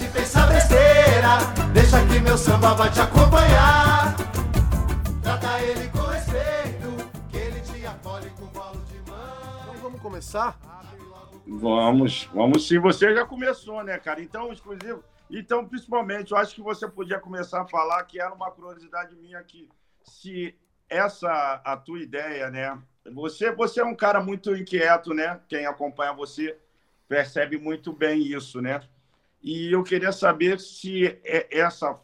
de pensar besteira. Deixa que meu samba vai te acompanhar. Trata ele com respeito, que ele te acolhe com bolo de mão. Então vamos começar? Vamos, vamos sim. Você já começou, né, cara? Então, exclusivo. Então, principalmente, eu acho que você podia começar a falar que era uma curiosidade minha aqui. Se essa a tua ideia, né? Você, você é um cara muito inquieto, né? Quem acompanha você percebe muito bem isso, né? E eu queria saber se é essa,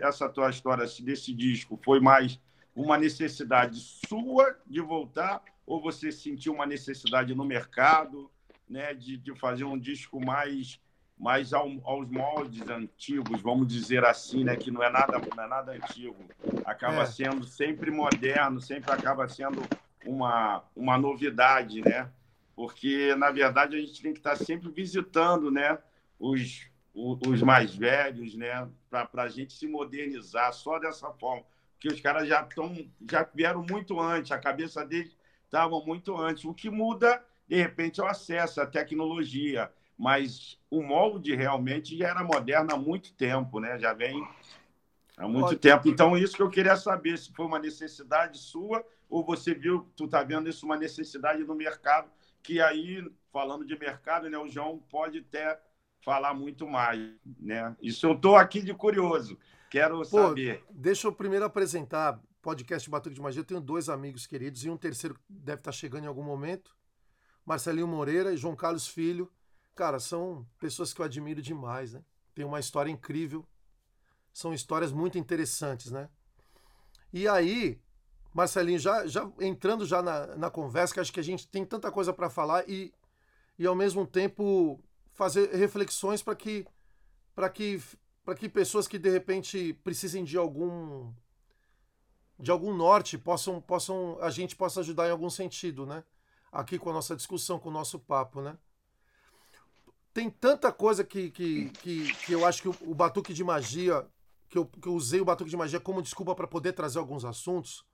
essa tua história desse disco foi mais uma necessidade sua de voltar ou você sentiu uma necessidade no mercado, né, de, de fazer um disco mais mais ao, aos moldes antigos, vamos dizer assim, né, que não é nada não é nada antigo, acaba é. sendo sempre moderno, sempre acaba sendo uma uma novidade, né? Porque na verdade a gente tem que estar sempre visitando, né, os os mais velhos, né, para a gente se modernizar só dessa forma, porque os caras já estão já vieram muito antes, a cabeça deles estava muito antes. O que muda de repente é o acesso à tecnologia, mas o molde realmente já era moderno há muito tempo, né? Já vem há muito Pode. tempo. Então, isso que eu queria saber, se foi uma necessidade sua ou você viu, tu tá vendo isso uma necessidade no mercado, que aí, falando de mercado, né, o João pode até falar muito mais, né? Isso eu tô aqui de curioso, quero Pô, saber. Deixa eu primeiro apresentar podcast Batuque de Magia. Eu tenho dois amigos queridos e um terceiro deve estar chegando em algum momento. Marcelinho Moreira e João Carlos Filho Cara, são pessoas que eu admiro demais, né? Tem uma história incrível. São histórias muito interessantes, né? E aí, Marcelinho, já, já entrando já na, na conversa, que acho que a gente tem tanta coisa para falar e, e ao mesmo tempo fazer reflexões para que para que para que pessoas que de repente precisem de algum de algum norte possam possam a gente possa ajudar em algum sentido, né? Aqui com a nossa discussão, com o nosso papo, né? tem tanta coisa que, que, que, que eu acho que o, o, batuque de magia, que eu, que eu usei o batuque de magia como desculpa para poder trazer alguns assuntos.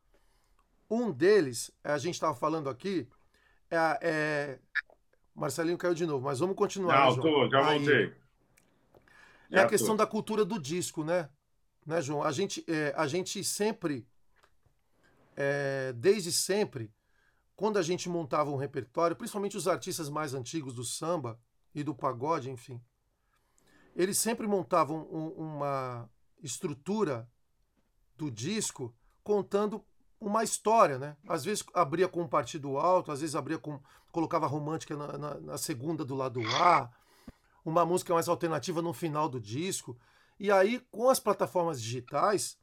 Um deles, a gente estava falando aqui, é, é, Marcelinho caiu de novo, mas vamos continuar. Não, né, tô, já voltei. É a questão tô. da cultura do disco, né? Né, João? A gente, é, a gente sempre, é, desde sempre, quando a gente montava um repertório, principalmente os artistas mais antigos do samba, e do pagode, enfim. Eles sempre montavam um, uma estrutura do disco contando uma história, né? Às vezes abria com um partido alto, às vezes abria com colocava romântica na, na, na, segunda do lado A, uma música mais alternativa no final do disco. E aí, com as plataformas digitais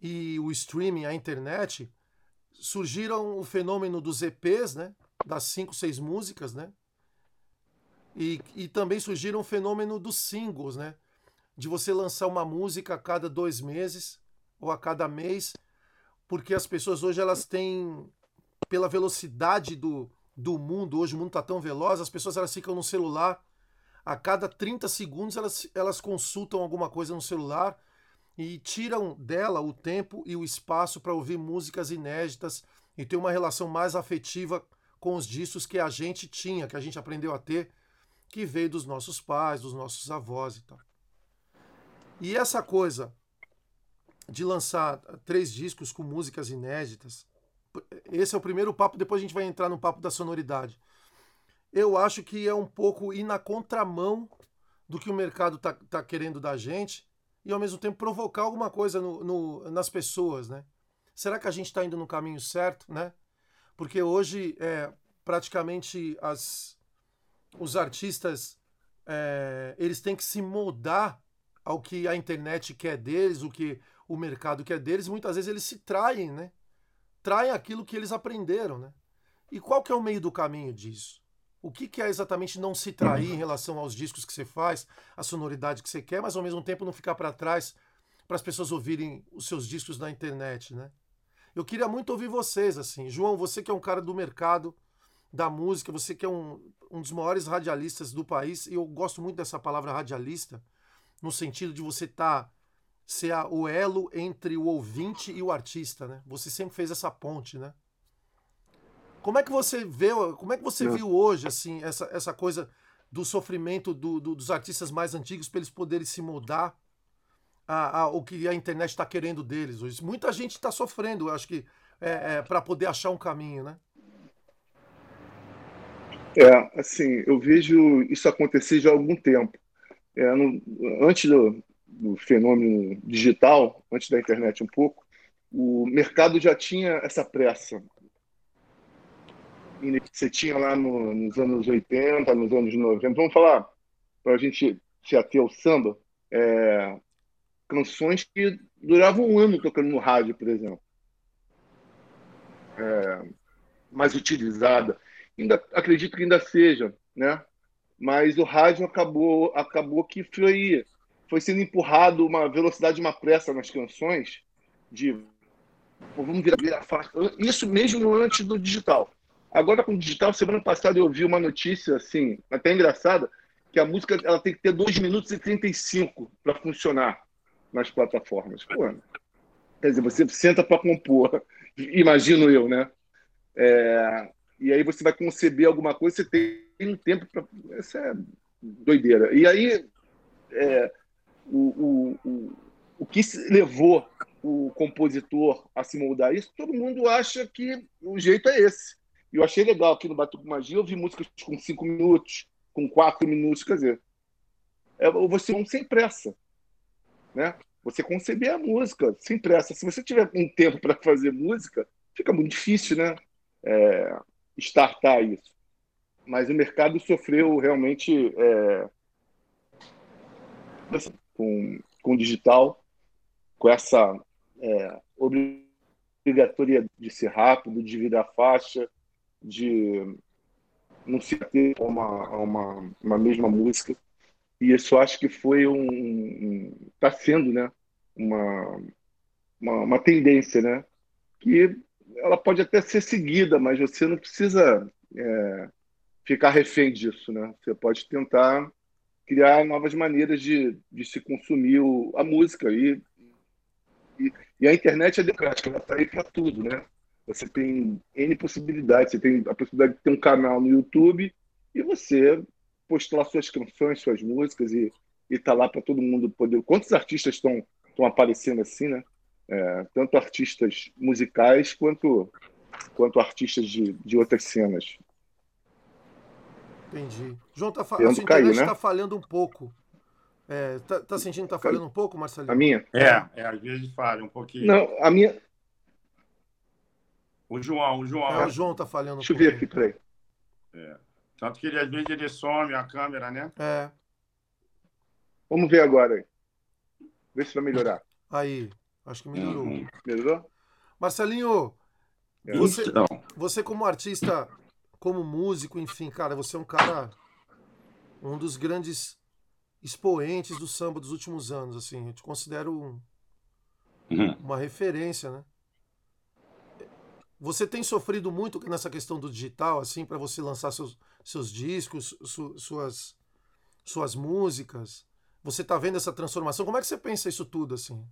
e o streaming, a internet, surgiram o fenômeno dos EPs, né? Das cinco, seis músicas, né? E, e também surgiram o fenômeno dos singles, né? De você lançar uma música a cada dois meses ou a cada mês, porque as pessoas hoje elas têm, pela velocidade do, do mundo, hoje o mundo está tão veloz, as pessoas elas ficam no celular, a cada 30 segundos elas, elas consultam alguma coisa no celular e tiram dela o tempo e o espaço para ouvir músicas inéditas e ter uma relação mais afetiva com os discos que a gente tinha, que a gente aprendeu a ter que veio dos nossos pais, dos nossos avós e tal. E essa coisa de lançar três discos com músicas inéditas, esse é o primeiro papo, depois a gente vai entrar no papo da sonoridade. Eu acho que é um pouco ir na contramão do que o mercado está tá querendo da gente e ao mesmo tempo provocar alguma coisa no, no, nas pessoas, né? Será que a gente está indo no caminho certo, né? Porque hoje é, praticamente as, os artistas é, eles têm que se moldar ao que a internet quer deles, o que o mercado quer deles, e muitas vezes eles se traem, né? Traem aquilo que eles aprenderam, né? E qual que é o meio do caminho disso? O que, que é exatamente não se trair em relação aos discos que você faz, a sonoridade que você quer, mas ao mesmo tempo não ficar para trás para as pessoas ouvirem os seus discos na internet, né? Eu queria muito ouvir vocês, assim. João, você que é um cara do mercado, da música, você que é um, um dos maiores radialistas do país, e eu gosto muito dessa palavra radialista, no sentido de você estar. Tá, ser a, o elo entre o ouvinte e o artista, né? Você sempre fez essa ponte, né? Como é que você vê, como é que você viu hoje, assim, essa, essa coisa do sofrimento do, do, dos artistas mais antigos para eles poderem se moldar a, a, o que a internet está querendo deles hoje. Muita gente está sofrendo, acho que, é, é, para poder achar um caminho, né? É, assim, eu vejo isso acontecer já há algum tempo. É, no, antes do, do, fenômeno digital, antes da internet um pouco, o mercado já tinha essa pressa. Você tinha lá no, nos anos 80, nos anos 90, vamos falar, para a gente se ater ao samba, é, canções que duravam um ano tocando no rádio, por exemplo. É, mais utilizada. Ainda, acredito que ainda seja, né? Mas o rádio acabou, acabou que foi, foi sendo empurrado uma velocidade, uma pressa nas canções de pô, vamos virar, virar Isso mesmo antes do digital. Agora com o digital, semana passada eu ouvi uma notícia assim, até engraçada, que a música ela tem que ter 2 minutos e 35 para funcionar nas plataformas. Pô, quer dizer, você senta para compor, imagino eu, né? É, e aí você vai conceber alguma coisa, você tem um tempo para. Essa é doideira. E aí, é, o, o, o, o que levou o compositor a se moldar isso, todo mundo acha que o jeito é esse. E eu achei legal aqui no Batuco Magia, eu vi músicas com cinco minutos, com quatro minutos, quer dizer, é, você não sem pressa né? Você conceber a música sem pressa. Se você tiver um tempo para fazer música, fica muito difícil, né? É, startar isso. Mas o mercado sofreu realmente é, com, com digital, com essa é, obrigatoriedade de ser rápido, de virar faixa, de não se ter uma, uma, uma mesma música. E isso acho que foi um. Está sendo, né? Uma, uma, uma, tendência, né? Que ela pode até ser seguida, mas você não precisa é, ficar refém disso, né? Você pode tentar criar novas maneiras de, de se consumir o, a música. E, e, e, a internet é democrática, ela está aí para tudo, né? Você tem N possibilidades. Você tem a possibilidade de ter um canal no YouTube e você postular suas canções, suas músicas e estar tá lá para todo mundo poder. Quantos artistas estão estão aparecendo assim, né? É, tanto artistas musicais quanto quanto artistas de, de outras cenas. Entendi. João, tá, a sua internet cair, né? tá falhando um pouco. É, tá, tá, sentindo que tá falhando um pouco, Marcelinho? A minha? É, é, às vezes falha um pouquinho. Não, a minha. O João, o João. É, o João tá falhando um Deixa eu ver aqui, peraí. É. Tanto que ele, às vezes ele some a câmera, né? É. Vamos ver agora aí. Ver se vai melhorar. Aí, acho que melhorou. Uhum. Melhorou? Marcelinho, é. você, então. você como artista, como músico, enfim, cara, você é um cara, um dos grandes expoentes do samba dos últimos anos, assim, eu te considero um, uhum. uma referência, né? Você tem sofrido muito nessa questão do digital, assim, para você lançar seus, seus discos, su, suas, suas músicas? Você está vendo essa transformação? Como é que você pensa isso tudo, assim?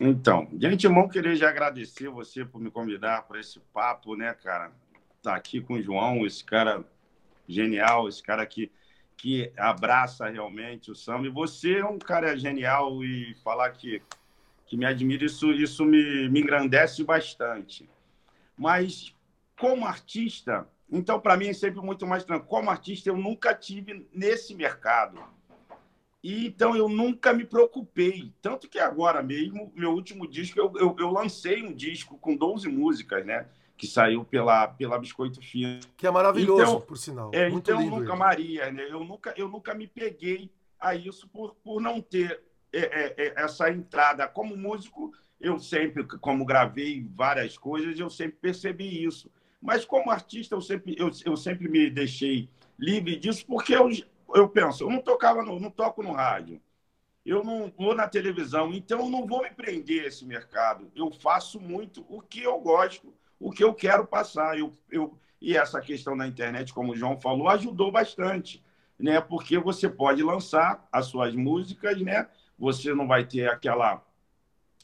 Então, de antemão, queria já agradecer você por me convidar para esse papo, né, cara? Tá aqui com o João, esse cara genial, esse cara que, que abraça realmente o samba. E você é um cara genial e falar que, que me admira, isso, isso me, me engrandece bastante. Mas como artista, então para mim é sempre muito mais tranquilo. Como artista, eu nunca tive nesse mercado. E, então eu nunca me preocupei. Tanto que agora mesmo, meu último disco, eu, eu, eu lancei um disco com 12 músicas, né? Que saiu pela, pela Biscoito Fino. Que é maravilhoso, então, por sinal. É, Muito então, lindo nunca, ele. Maria, né? Eu nunca, eu nunca me peguei a isso por, por não ter é, é, é essa entrada. Como músico, eu sempre, como gravei várias coisas, eu sempre percebi isso. Mas como artista, eu sempre, eu, eu sempre me deixei livre disso, porque eu, eu penso, eu não tocava, no, não toco no rádio, eu não vou na televisão, então eu não vou me prender a esse mercado. Eu faço muito o que eu gosto, o que eu quero passar. Eu, eu, e essa questão da internet, como o João falou, ajudou bastante, né? Porque você pode lançar as suas músicas, né? Você não vai ter aquela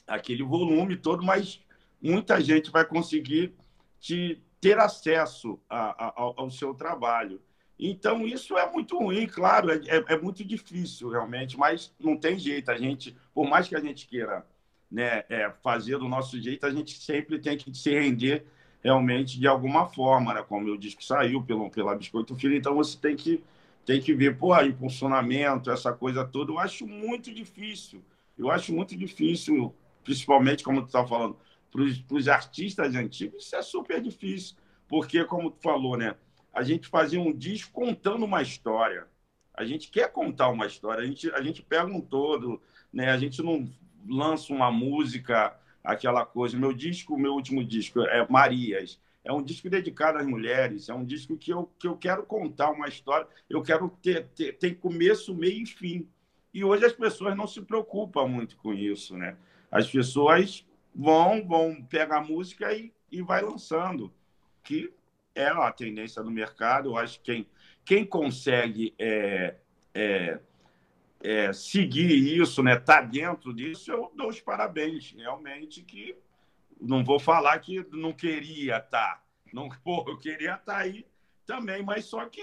aquele volume todo, mas muita gente vai conseguir te, ter acesso a, a, ao seu trabalho. Então, isso é muito ruim, claro, é, é, é, muito difícil realmente, mas não tem jeito. A gente, por mais que a gente queira né, é, fazer do nosso jeito, a gente sempre tem que se render realmente de alguma forma, né? como eu disse que saiu pelo, pela Biscoito Filho, então você tem que, tem que ver, pô, impulsionamento, essa coisa toda, eu acho muito difícil. Eu acho muito difícil, principalmente, como tu está falando, para os artistas antigos, isso é super difícil, porque, como tu falou, né? a gente fazia um disco contando uma história. A gente quer contar uma história, a gente, a gente pega um todo, né? A gente não lança uma música, aquela coisa. Meu disco, meu último disco é Marias. É um disco dedicado às mulheres, é um disco que eu, que eu quero contar uma história, eu quero ter, ter tem começo, meio e fim. E hoje as pessoas não se preocupam muito com isso, né? As pessoas vão, vão pegar a música e, e vai lançando, que é a tendência do mercado. Eu acho que quem, quem consegue é, é, é, seguir isso, né, tá dentro disso, eu dou os parabéns. Realmente que não vou falar que não queria estar. Tá. Não, pô, eu queria estar tá aí também, mas só que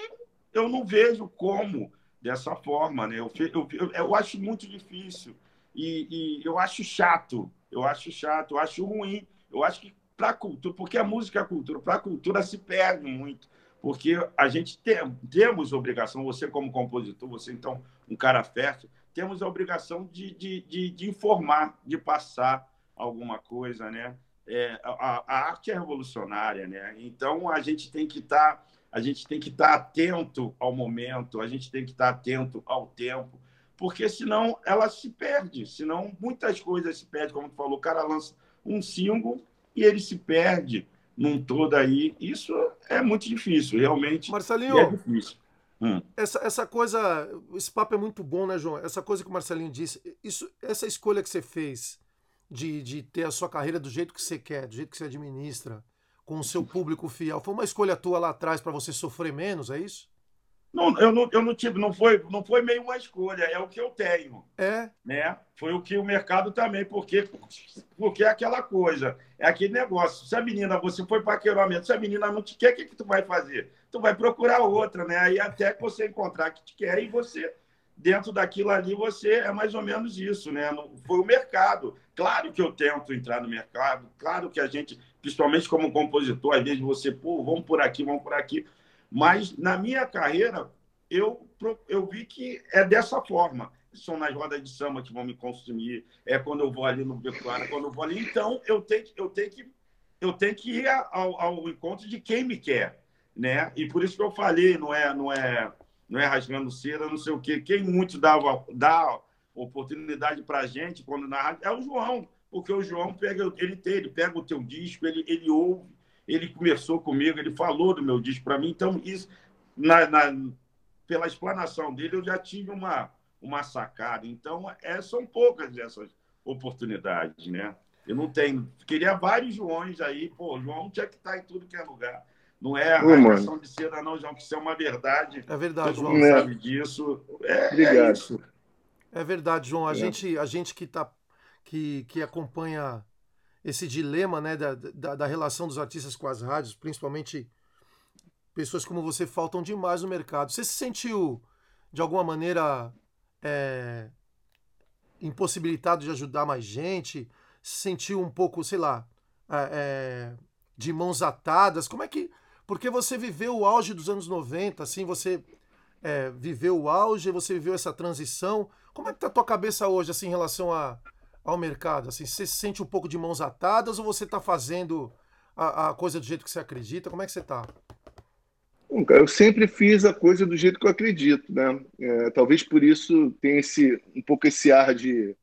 eu não vejo como dessa forma, né? Eu, eu, eu, acho muito difícil e, e, eu acho chato, eu acho chato, eu acho ruim. Eu acho que para cultura, porque a música é cultura, para a cultura se perde muito, porque a gente tem, temos obrigação, você como compositor, você então um cara fértil, temos a obrigação de, de, de, de informar, de passar alguma coisa, né? É, a, a, arte é revolucionária, né? Então a gente tem que estar tá, a gente tem que estar tá atento ao momento, a gente tem que estar tá atento ao tempo, porque senão ela se perde, senão muitas coisas se perdem, como tu falou, o cara lança um single e ele se perde num todo aí. Isso é muito difícil, realmente. Marcelinho, é difícil. Hum. Essa, essa coisa, esse papo é muito bom, né, João? Essa coisa que o Marcelinho disse, isso, essa escolha que você fez de, de ter a sua carreira do jeito que você quer, do jeito que você administra, com o seu público fiel, foi uma escolha tua lá atrás para você sofrer menos, é isso? Não, eu não, eu não tive, não foi, não foi meio uma escolha, é o que eu tenho. É. Né? Foi o que o mercado também, porque, porque é aquela coisa, é aquele negócio. Se a menina, você foi para paqueramento, se a menina não te quer, o que, que tu vai fazer? Tu vai procurar outra, né? Aí até que você encontrar que te quer e você, dentro daquilo ali, você é mais ou menos isso, né? Foi o mercado. Claro que eu tento entrar no mercado, claro que a gente, principalmente como compositor, às vezes você, pô, vamos por aqui, vamos por aqui mas na minha carreira, eu, eu vi que é dessa forma. São nas rodas de samba que vão me consumir, é quando eu vou ali no Becuara, quando eu vou ali. Então, eu tenho, eu tenho, que, eu tenho que ir ao, ao encontro de quem me quer. Né? E por isso que eu falei, não é, não é, não é rasgando cera, não sei o quê. Quem muito dava, dá oportunidade para a gente quando na rádio é o João, porque o João pega, ele tem, ele pega o teu disco, ele, ele ouve, ele começou comigo, ele falou do meu disco para mim, então isso, na, na, pela explanação dele, eu já tive uma, uma sacada. Então, é, são poucas dessas oportunidades, né? Eu não tenho. Queria vários Joões aí, pô, João tinha que estar em tudo que é lugar. Não é a rasgação de seda, não, João, que isso é uma verdade. É verdade, Todo João. mundo sabe disso. É, Obrigado. É, isso. é verdade, João. A, é. gente, a gente que, tá, que, que acompanha esse dilema né, da, da, da, relação dos artistas com as rádios, principalmente pessoas como você faltam demais no mercado. Você se sentiu, de alguma maneira, é, impossibilitado de ajudar mais gente? Se sentiu um pouco, sei lá, é, é, de mãos atadas? Como é que. Porque você viveu o auge dos anos 90, assim, você é, viveu o auge, você viveu essa transição. Como é que tá a tua cabeça hoje, assim, em relação a ao mercado? Assim, você se sente um pouco de mãos atadas ou você está fazendo a, a, coisa do jeito que você acredita? Como é que você está? Eu sempre fiz a coisa do jeito que eu acredito, né? É, talvez por isso tenha esse um pouco esse ar de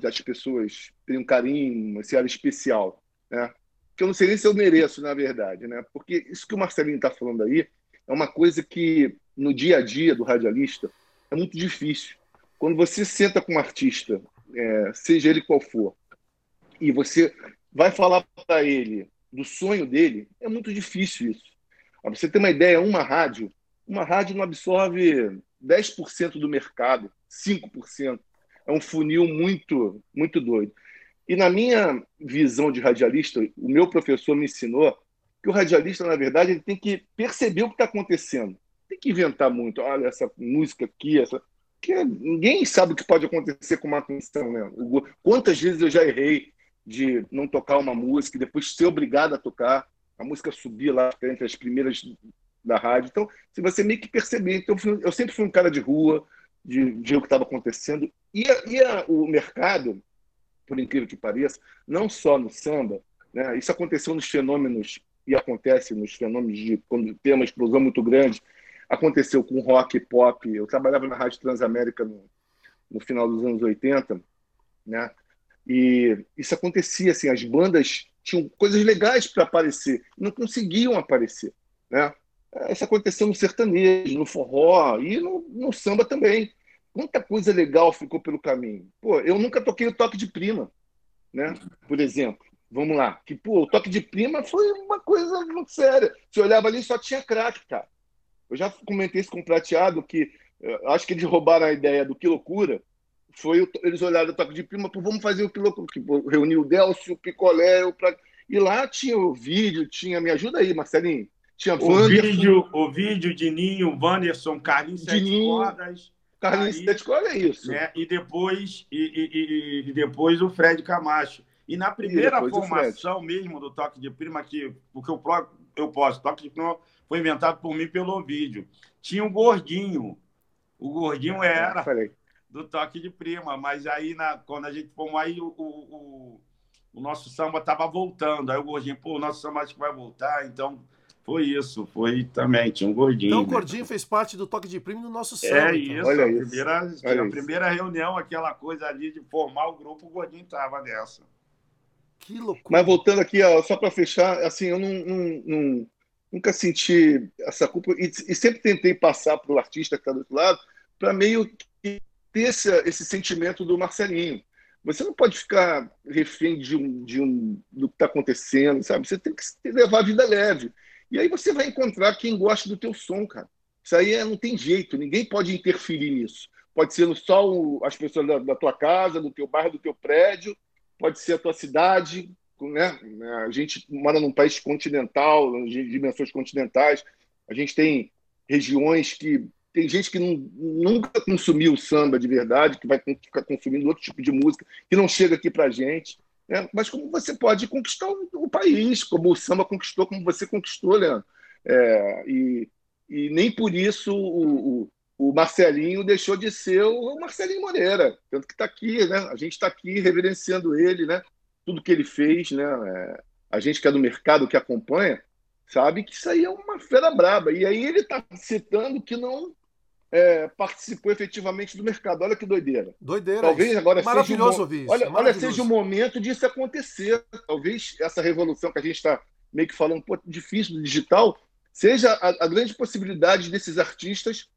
das pessoas terem um carinho, esse ar especial, né? Que eu não sei nem se eu mereço, na verdade, né? Porque isso que o Marcelinho está falando aí é uma coisa que no dia a dia do radialista é muito difícil. Quando você senta com um artista é, seja ele qual for, e você vai falar para ele do sonho dele, é muito difícil isso. Para você ter uma ideia, uma rádio, uma rádio não absorve 10% do mercado, 5%. É um funil muito, muito doido. E na minha visão de radialista, o meu professor me ensinou que o radialista, na verdade, ele tem que perceber o que está acontecendo. tem que inventar muito. Olha, essa música aqui, essa. Que ninguém sabe o que pode acontecer com uma canção, né? Quantas vezes eu já errei de não tocar uma música e depois ser obrigado a tocar, a música subir lá entre as primeiras da rádio. Então, se você meio que perceber, então, eu sempre fui um cara de rua, de, ver o que estava acontecendo. E, e a, o mercado, por incrível que pareça, não só no samba, né? isso aconteceu nos fenômenos e acontece nos fenômenos de quando tem uma explosão muito grande. Aconteceu com rock e pop. Eu trabalhava na Rádio Transamérica no, no final dos anos 80, né? E isso acontecia assim, as bandas tinham coisas legais para aparecer, não conseguiam aparecer, né? Isso aconteceu no sertanejo, no forró e no, no samba também. Quanta coisa legal ficou pelo caminho. Pô, eu nunca toquei o toque de prima, né? Por exemplo. Vamos lá. Que, pô, o toque de prima foi uma coisa muito séria. Você olhava ali só tinha craque, cara. Eu já comentei isso com o Prateado, que eh, acho que eles roubaram a ideia do Que Loucura. Foi o, eles olharam o toque de prima, pô, vamos fazer o Que Loucura. Tipo, reuniu o Delcio, o Picolé, o. E lá tinha o vídeo, tinha. Me ajuda aí, Marcelinho. Tinha o Wanderson, vídeo, o vídeo de Ninho, Wanderson, Carlinhos Sete Cordas. Carlinhos Sete Cordas é isso. Né? E, depois, e, e, e, depois o Fred Camacho. E na primeira e formação mesmo do toque de prima, que, porque eu, eu posso, toque de prima foi inventado por mim pelo vídeo. Tinha um gordinho. O gordinho era do toque de prima, mas aí na, quando a gente formou aí o, o, o nosso samba estava voltando. Aí o gordinho, pô, o nosso samba acho que vai voltar, então foi isso, foi também, tinha um gordinho. Então o né? gordinho fez parte do toque de prima do nosso samba. É então. isso, Olha a, isso. Primeira, Olha a primeira reunião, aquela coisa ali de formar o grupo, o gordinho estava nessa. Que loucura. Mas voltando aqui, ó, só para fechar, assim, eu não, não, não, nunca senti essa culpa e, e sempre tentei passar para o artista que está do outro lado para meio que ter esse, esse sentimento do Marcelinho. Você não pode ficar refém de um, de um, do que está acontecendo, sabe? Você tem que levar a vida leve. E aí você vai encontrar quem gosta do teu som, cara. Isso aí é, não tem jeito, ninguém pode interferir nisso. Pode ser só o, as pessoas da, da, tua casa, do teu bairro, do teu prédio, pode ser a tua cidade, né? A gente mora num país continental, de dimensões continentais. A gente tem regiões que tem gente que nunca consumiu samba de verdade, que vai ficar consumindo outro tipo de música, que não chega aqui para a gente. Né? Mas como você pode conquistar o, o, país, como o samba conquistou, como você conquistou, Leandro. É, e, e nem por isso o, o, o Marcelinho deixou de ser o Marcelinho Moreira, tanto que está aqui, né? A gente está aqui reverenciando ele, né? Tudo que ele fez, né? É, a gente que é do mercado, que acompanha, sabe que isso aí é uma fera braba. E aí ele está citando que não é, participou efetivamente do mercado. Olha que doideira. Doideira. Talvez isso. agora maravilhoso seja um... ouvir isso. Olha, olha, seja o momento disso acontecer. Talvez essa revolução que a gente está meio que falando, pô, difícil do digital, seja a, a grande possibilidade desses artistas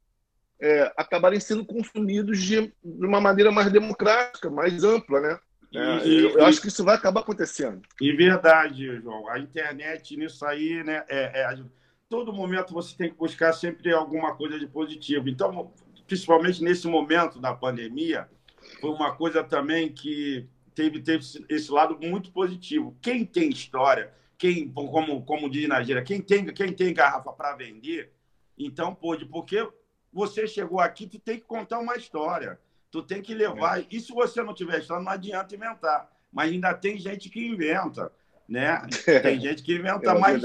é, acabarem sendo consumidos de, de, uma maneira mais democrática, mais ampla, né? É, e, eu, eu acho que isso vai acabar acontecendo. E verdade, João. A internet nisso aí, né? É, é, todo momento você tem que buscar sempre alguma coisa de positivo. Então, principalmente nesse momento da pandemia, foi uma coisa também que teve, teve esse lado muito positivo. Quem tem história, quem, como, como diz na gíria, quem tem, quem tem garrafa para vender, então pôde, porque você chegou aqui, tu tem que contar uma história. Tu tem que levar. É. E se você não tiver história, não adianta inventar. Mas ainda tem gente que inventa, né? Tem gente que inventa, mas,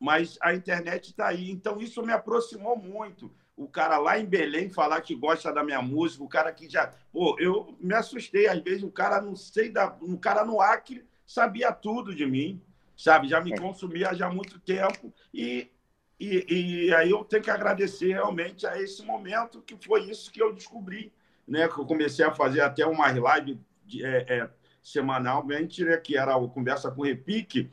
mas a internet está aí. Então isso me aproximou muito. O cara lá em Belém falar que gosta da minha música, o cara que já. Pô, eu me assustei. Às vezes o cara não sei da. Um cara no Acre sabia tudo de mim, sabe? Já me é. consumia já há muito tempo. E e, e, aí eu tenho que agradecer realmente a esse momento, que foi isso que eu descobri, né? Que eu comecei a fazer até uma live de, é, é, semanalmente, né? que era o Conversa com Repique,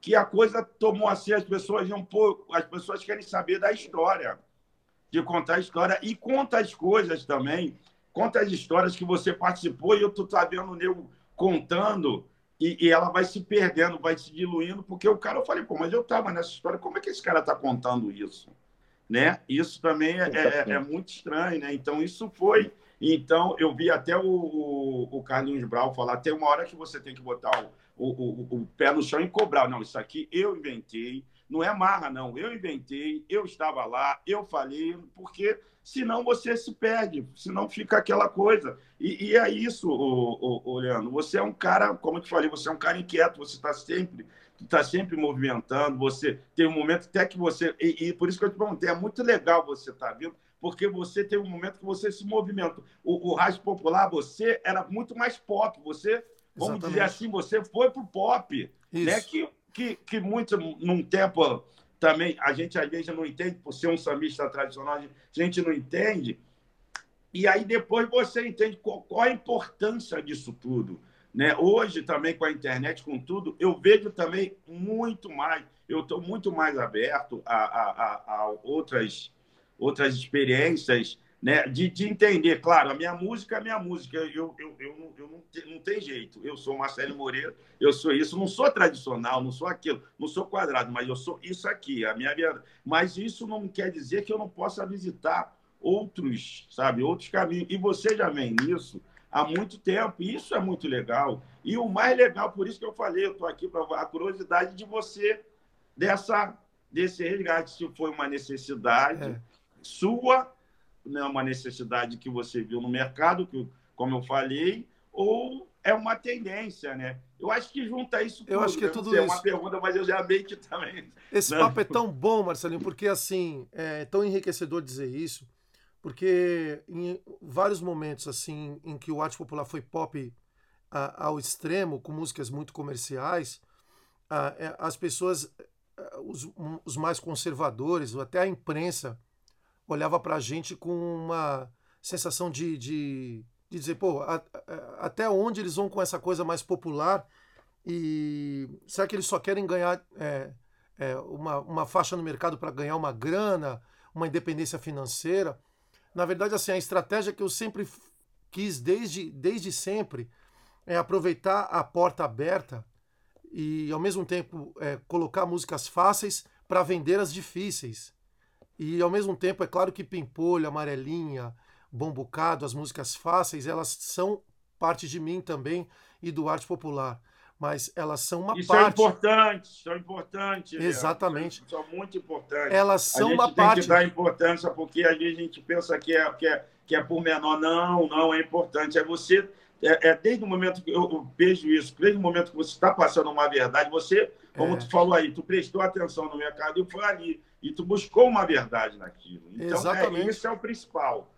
que a coisa tomou assim, as pessoas um pouco, as pessoas querem saber da história, de contar a história e conta as coisas também, conta as histórias que você participou e eu tô sabendo o nego contando e, e, ela vai se perdendo, vai se diluindo, porque o cara, eu falei, pô, mas eu estava nessa história, como é que esse cara está contando isso? Né? Isso também é, é, é, muito estranho, né? Então, isso foi. Então, eu vi até o, o, Carlinhos Brau falar: tem uma hora que você tem que botar o, o, o, pé no chão e cobrar. Não, isso aqui eu inventei, não é marra, não. Eu inventei, eu estava lá, eu falei, porque senão você se perde, senão fica aquela coisa. E, e é isso, o, o, o, Leandro. Você é um cara, como eu te falei, você é um cara inquieto, você está sempre está sempre movimentando, você tem um momento até que você. E, e, por isso que eu te perguntei, é muito legal você estar tá vindo, porque você tem um momento que você se movimenta. O, o rádio popular, você era muito mais pop, você, vamos Exatamente. dizer assim, você foi para o pop. Isso. Né? Que, que, que muito, num tempo também, a gente às vezes não entende, por ser um sambista tradicional, a gente não entende. E aí depois você entende qual, qual a importância disso tudo. Né? Hoje, também com a internet, com tudo, eu vejo também muito mais, eu estou muito mais aberto a, a, a, a, outras, outras experiências, né? de, de entender, claro, a minha música é minha música, eu, eu, eu, não, eu não, não tem jeito, eu sou Marcelo Moreira, eu sou isso, não sou tradicional, não sou aquilo, não sou quadrado, mas eu sou isso aqui, a minha verdade. Mas isso não quer dizer que eu não possa visitar outros, sabe, outros caminhos. E você já vem nisso há muito tempo. E isso é muito legal. E o mais legal, por isso que eu falei, eu estou aqui para a curiosidade de você dessa desse resgate, se foi uma necessidade é. Sua, né, uma necessidade que você viu no mercado, que, como eu falei, ou é uma tendência, né? Eu acho que junta isso tudo. Eu acho que é tudo isso. É uma pergunta, mas eu já meio que também. Esse papo é tão bom, Marcelinho, porque assim, é tão enriquecedor dizer isso porque em vários momentos assim em que o arte popular foi pop a, ao extremo, com músicas muito comerciais, a, é, as pessoas, os, os, mais conservadores, até a imprensa, olhava para a gente com uma sensação de, de, de dizer, pô, a, até onde eles vão com essa coisa mais popular e será que eles só querem ganhar é, é, uma, uma faixa no mercado para ganhar uma grana, uma independência financeira? Na verdade, assim, a estratégia que eu sempre quis desde, desde sempre é aproveitar a porta aberta e, ao mesmo tempo, é, colocar músicas fáceis para vender as difíceis. E, ao mesmo tempo, é claro que Pimpolho, Amarelinha, Bom Bocado, as músicas fáceis, elas são parte de mim também e do arte popular mas elas são uma Isso parte. São importantes, são importantes. Exatamente. São, são, muito importantes. Elas são uma parte. A gente tem que dar importância, porque a gente pensa que é, que é, que é por menor. Não, não é importante. É você. É, é desde o momento que eu, eu, vejo isso, desde o momento que você está passando uma verdade, você, como é. tu falou aí, tu prestou atenção no mercado e foi ali. E tu buscou uma verdade naquilo. Então, é, Exatamente. É, isso é o principal.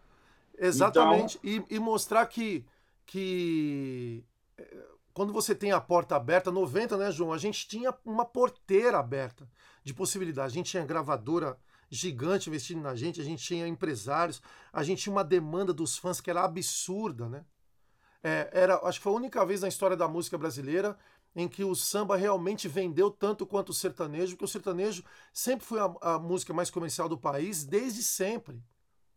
Exatamente. Então... E, e mostrar que. que quando você tem a porta aberta, 90, né, João? A gente tinha uma porteira aberta de possibilidade. A gente tinha gravadora gigante investindo na gente, a gente tinha empresários, a gente tinha uma demanda dos fãs que era absurda, né? É, era, acho que foi a única vez na história da música brasileira em que o samba realmente vendeu tanto quanto o sertanejo, porque o sertanejo sempre foi a, a música mais comercial do país desde sempre.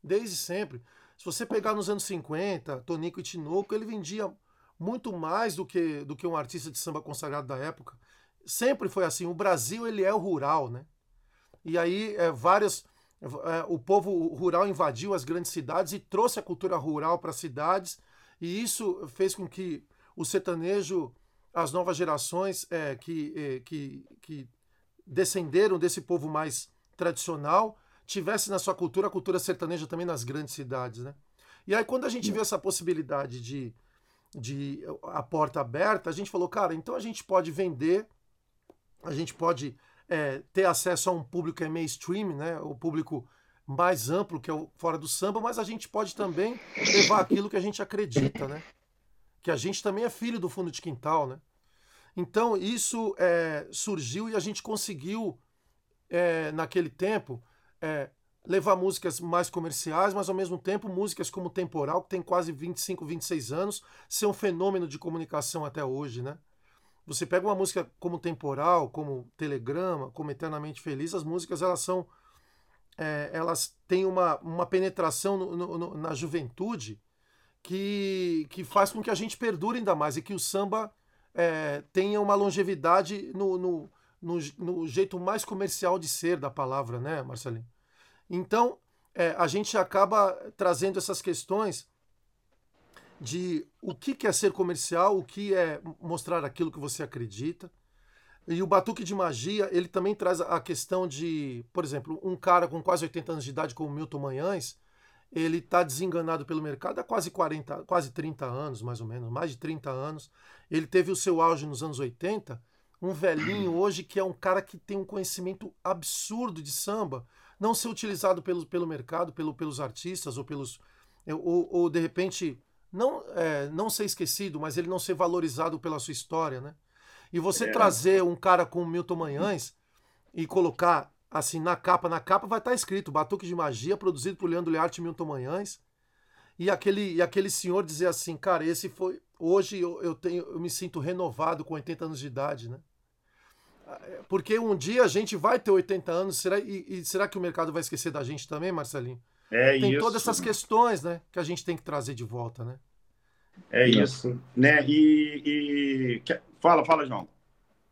Desde sempre. Se você pegar nos anos 50, Tonico e Tinoco, ele vendia muito mais do que, do que um artista de samba consagrado da época. Sempre foi assim. O Brasil ele é o rural, né? E aí é, várias é, o povo rural invadiu as grandes cidades e trouxe a cultura rural para as cidades e isso fez com que o sertanejo, as novas gerações é, que, é, que, que descenderam desse povo mais tradicional tivesse na sua cultura a cultura sertaneja também nas grandes cidades, né? E aí quando a gente vê essa possibilidade de de a porta aberta, a gente falou, cara, então a gente pode vender, a gente pode é, ter acesso a um público que é mainstream, né? O público mais amplo que é o fora do samba, mas a gente pode também levar aquilo que a gente acredita, né? Que a gente também é filho do fundo de quintal, né? Então isso é, surgiu e a gente conseguiu é, naquele tempo é, levar músicas mais comerciais, mas ao mesmo tempo músicas como Temporal, que tem quase 25, 26 anos, ser um fenômeno de comunicação até hoje, né? Você pega uma música como Temporal, como Telegrama, como Eternamente Feliz, as músicas elas são é, elas têm uma, uma penetração no, no, no, na juventude que, que faz com que a gente perdure ainda mais e que o samba é, tenha uma longevidade no, no, no, no jeito mais comercial de ser da palavra, né, Marcelinho? Então, é, a gente acaba trazendo essas questões de o que é ser comercial, o que é mostrar aquilo que você acredita. E o Batuque de Magia, ele também traz a questão de, por exemplo, um cara com quase 80 anos de idade como Milton Manhães, ele está desenganado pelo mercado há quase 40, quase 30 anos, mais ou menos, mais de 30 anos. Ele teve o seu auge nos anos 80. Um velhinho hoje que é um cara que tem um conhecimento absurdo de samba, não ser utilizado pelo, pelo mercado, pelo, pelos artistas ou pelos. Ou, ou de repente, não, é, não ser esquecido, mas ele não ser valorizado pela sua história, né? E você é. trazer um cara como Milton Manhães e colocar assim na capa, na capa vai estar tá escrito Batuque de Magia, produzido por Leandro Learte e Milton Manhães. E aquele, e aquele senhor dizer assim, cara, esse foi. Hoje eu, eu, tenho, eu me sinto renovado com 80 anos de idade, né? Porque um dia a gente vai ter 80 anos, será, e, e será que o mercado vai esquecer da gente também, Marcelinho? É tem isso. todas essas questões, né, que a gente tem que trazer de volta, né? É isso, né? E, e... fala, fala, João.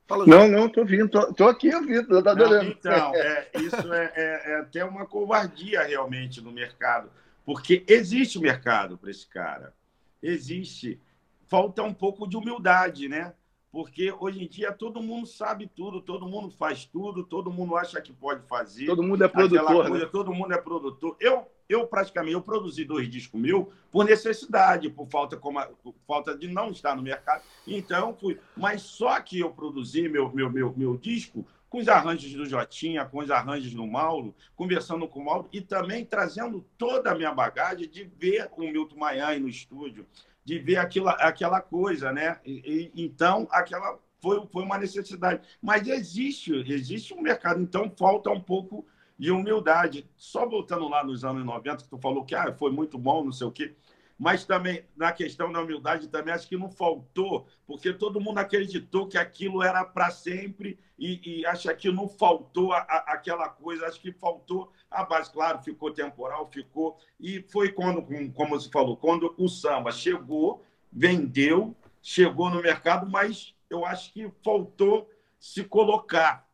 Fala. Não, não, tô vindo, tô, tô aqui ouvindo, tô adorando. então, é, isso é, é, é, até uma covardia realmente no mercado, porque existe mercado para esse cara, existe. Falta um pouco de humildade, né? porque hoje em dia todo mundo sabe tudo, todo mundo faz tudo, todo mundo acha que pode fazer. Todo mundo é produtor. Coisa, né? Todo mundo é produtor. Eu, eu praticamente eu produzi dois discos mil por necessidade, por falta, como por falta de não estar no mercado. Então fui. Mas só que eu produzi meu, meu, meu, meu disco com os arranjos do Jotinha, com os arranjos do Mauro, conversando com o Mauro e também trazendo toda a minha bagagem de ver o Milton Maian no estúdio, de ver aquilo, aquela coisa, né? E, e, então, aquela foi, foi uma necessidade. Mas existe, existe um mercado, então falta um pouco de humildade. Só voltando lá nos anos 90, que tu falou que ah, foi muito bom, não sei o quê. Mas também na questão da humildade também acho que não faltou, porque todo mundo acreditou que aquilo era para sempre e, e acha que não faltou a, a, aquela coisa, acho que faltou a base, claro, ficou temporal, ficou. E foi quando, como você falou, quando o samba chegou, vendeu, chegou no mercado, mas eu acho que faltou se colocar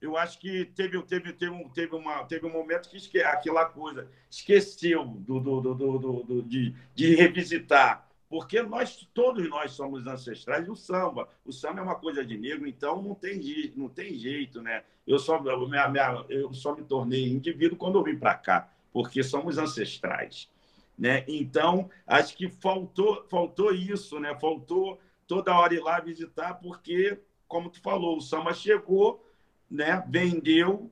eu acho que teve, teve, teve, um, teve, uma, teve um momento que esque, aquela coisa esqueceu do, do, do, do, do de, de revisitar. Porque nós, todos nós somos ancestrais do samba. O samba é uma coisa de negro, então não tem, não tem jeito, né? Eu só, minha, minha, eu só me tornei indivíduo quando eu vim para cá, porque somos ancestrais. Né? Então, acho que faltou, faltou isso, né? Faltou toda hora ir lá visitar, porque, como tu falou, o samba chegou, né, vendeu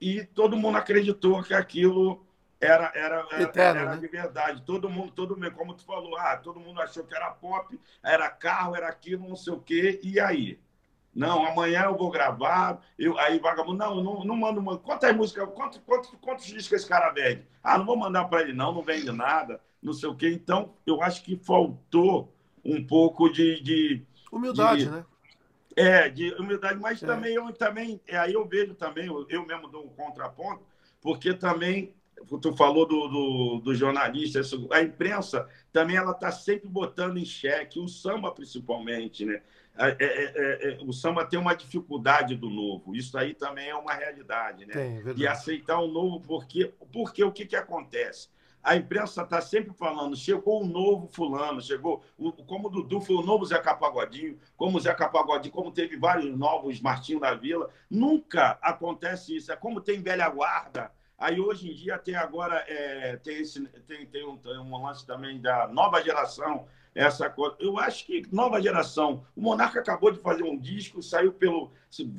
e todo mundo acreditou que aquilo era, era, era, Eterno, era né? de verdade. Todo mundo, todo mundo, como tu falou, ah, todo mundo achou que era pop, era carro, era aquilo, não sei o quê, e aí? Não, amanhã eu vou gravar. Eu, aí, vagabundo, não, não, não mando. Mano. Quantas músicas, quantos, quantos, quantos discos esse cara vende? Ah, não vou mandar para ele, não, não vende nada, não sei o quê. Então, eu acho que faltou um pouco de. de Humildade, de, né? É, de humildade, mas é. também eu também, é, aí eu vejo também, eu, eu mesmo dou um contraponto, porque também tu falou do, do, do jornalista, a imprensa também ela está sempre botando em xeque, o samba principalmente, né? É, é, é, é, o samba tem uma dificuldade do novo, isso aí também é uma realidade, né? Tem, de aceitar o novo, porque, porque o que, que acontece? A imprensa está sempre falando, chegou o novo fulano, chegou, o, como o Dudu foi o novo Zeca Pagodinho, como o Zeca Pagodinho, como teve vários novos Martinho da Vila. Nunca acontece isso. É como tem velha guarda. Aí hoje em dia tem agora, é, tem, esse, tem, tem, um, tem um lance também da nova geração, essa coisa. Eu acho que nova geração. O Monarca acabou de fazer um disco, saiu pelo.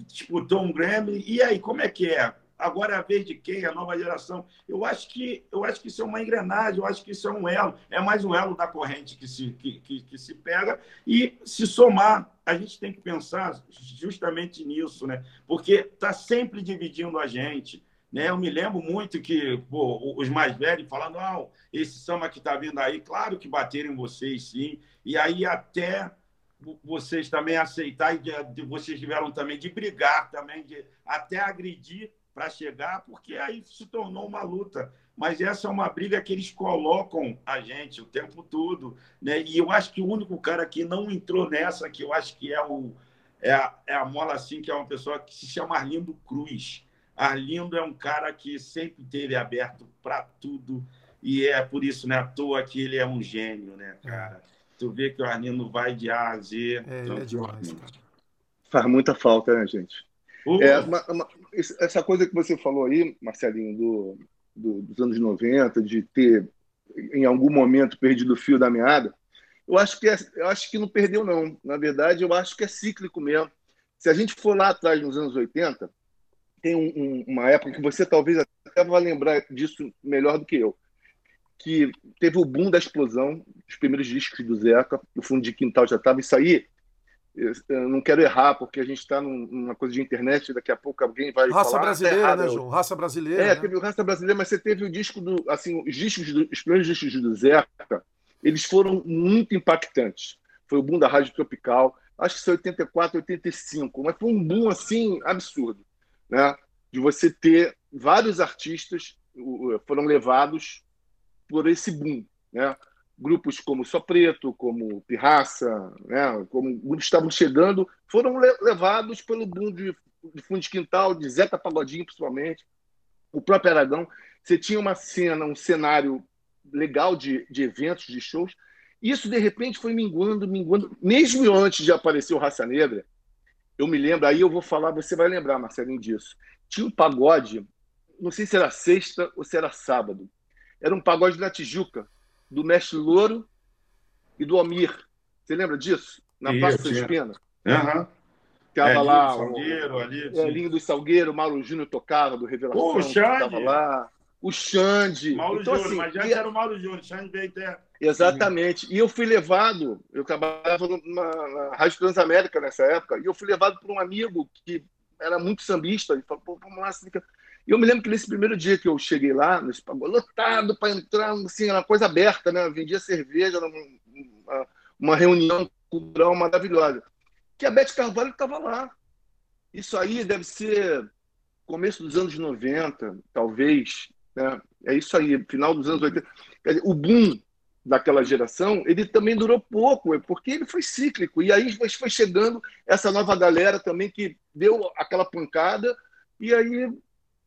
disputou um Grammy. E aí, como é que é? Agora é a vez de quem? A nova geração. Eu acho que eu acho que isso é uma engrenagem, eu acho que isso é um elo, é mais um elo da corrente que se, que, que, que se pega e se somar. A gente tem que pensar justamente nisso, né? Porque está sempre dividindo a gente. Né? Eu me lembro muito que pô, os mais velhos falando, não, esse samba que está vindo aí, claro que bateram em vocês, sim. E aí até vocês também aceitar, e vocês tiveram também de brigar, também de até agredir para chegar, porque aí se tornou uma luta. Mas essa é uma briga que eles colocam a gente o tempo todo. Né? E eu acho que o único cara que não entrou nessa, que eu acho que é, o, é, a, é a mola assim, que é uma pessoa que se chama Arlindo Cruz. Arlindo é um cara que sempre teve aberto para tudo. E é por isso, né? À toa que ele é um gênio, né, cara? Tu vê que o Arlindo vai de A a Z. É, é demais, cara. Faz muita falta, né, gente? Uh. É, uma, uma, essa coisa que você falou aí, Marcelinho, do, do, dos anos 90, de ter, em algum momento, perdido o fio da meada, eu acho que, é, eu acho que não perdeu, não. Na verdade, eu acho que é cíclico mesmo. Se a gente for lá atrás, nos anos 80, tem um, um, uma época que você talvez até vai lembrar disso melhor do que eu, que teve o boom da explosão, os primeiros discos do Zeca, o fundo de quintal já estava. Isso aí eu não quero errar, porque a gente está numa coisa de internet, daqui a pouco alguém vai Raça falar, ah, brasileira, errado, né, João? Raça brasileira. É, né? teve o Raça Brasileira, mas você teve o disco do, assim, os discos, do, os primeiros discos do Zeca, eles foram muito impactantes. Foi o boom da Rádio Tropical, acho que foi 84, 85, mas foi um boom, assim, absurdo, né? De você ter vários artistas foram levados por esse boom, né? Grupos como Só Preto, como Pirraça, né, como grupos estavam chegando, foram levados pelo boom de, de fundo de quintal, de Zeca Pagodinho, principalmente, o próprio Aragão. Você tinha uma cena, um cenário legal de, de eventos, de shows. Isso, de repente, foi minguando, minguando. Mesmo antes de aparecer o Raça Negra, eu me lembro, aí eu vou falar, você vai lembrar, Marcelinho, disso. Tinha um pagode, não sei se era sexta ou se era sábado. Era um pagode na Tijuca, do Mestre Louro e do Omir. Você lembra disso? Na Isso, Praça das Penas. Uhum. Ficava é, lá. Salgueiro, ali, é, Linho do Salgueiro, Mauro Júnior tocava, do Revelação. o Xande. lá. O Xande. Mauro então, Júnior, assim, mas já e... era o Mauro Júnior, Xande veio até. Exatamente. E eu fui levado, eu trabalhava na, na Rádio Transamérica nessa época, e eu fui levado por um amigo que era muito sambista. Ele falou, pô, vamos lá, e eu me lembro que nesse primeiro dia que eu cheguei lá, nesse pagode, lotado para entrar, assim, era uma coisa aberta, né? Vendia cerveja, era uma, uma reunião cultural maravilhosa. Que a Beth Carvalho estava lá. Isso aí deve ser começo dos anos 90, talvez. Né? É isso aí, final dos anos 80. o boom daquela geração, ele também durou pouco, é porque ele foi cíclico. E aí foi chegando essa nova galera também que deu aquela pancada, e aí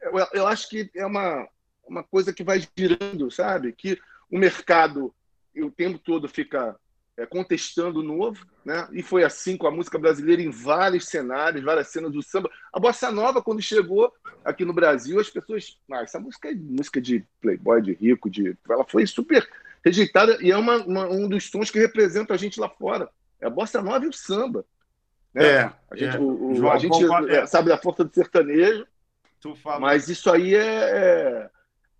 eu, eu acho que é uma, uma coisa que vai girando, sabe? Que o mercado o tempo todo fica é, contestando o novo, né? E foi assim com a música brasileira em vários cenários, várias cenas do samba. A bossa nova quando chegou aqui no Brasil, as pessoas, ah, essa música é música de playboy, de rico, de, ela foi super rejeitada e é uma, uma, um dos sons que representa a gente lá fora. É a bossa nova e o samba. Né? É, a gente, é. O, o, João, a gente é, sabe da força do sertanejo, mas isso aí é, é,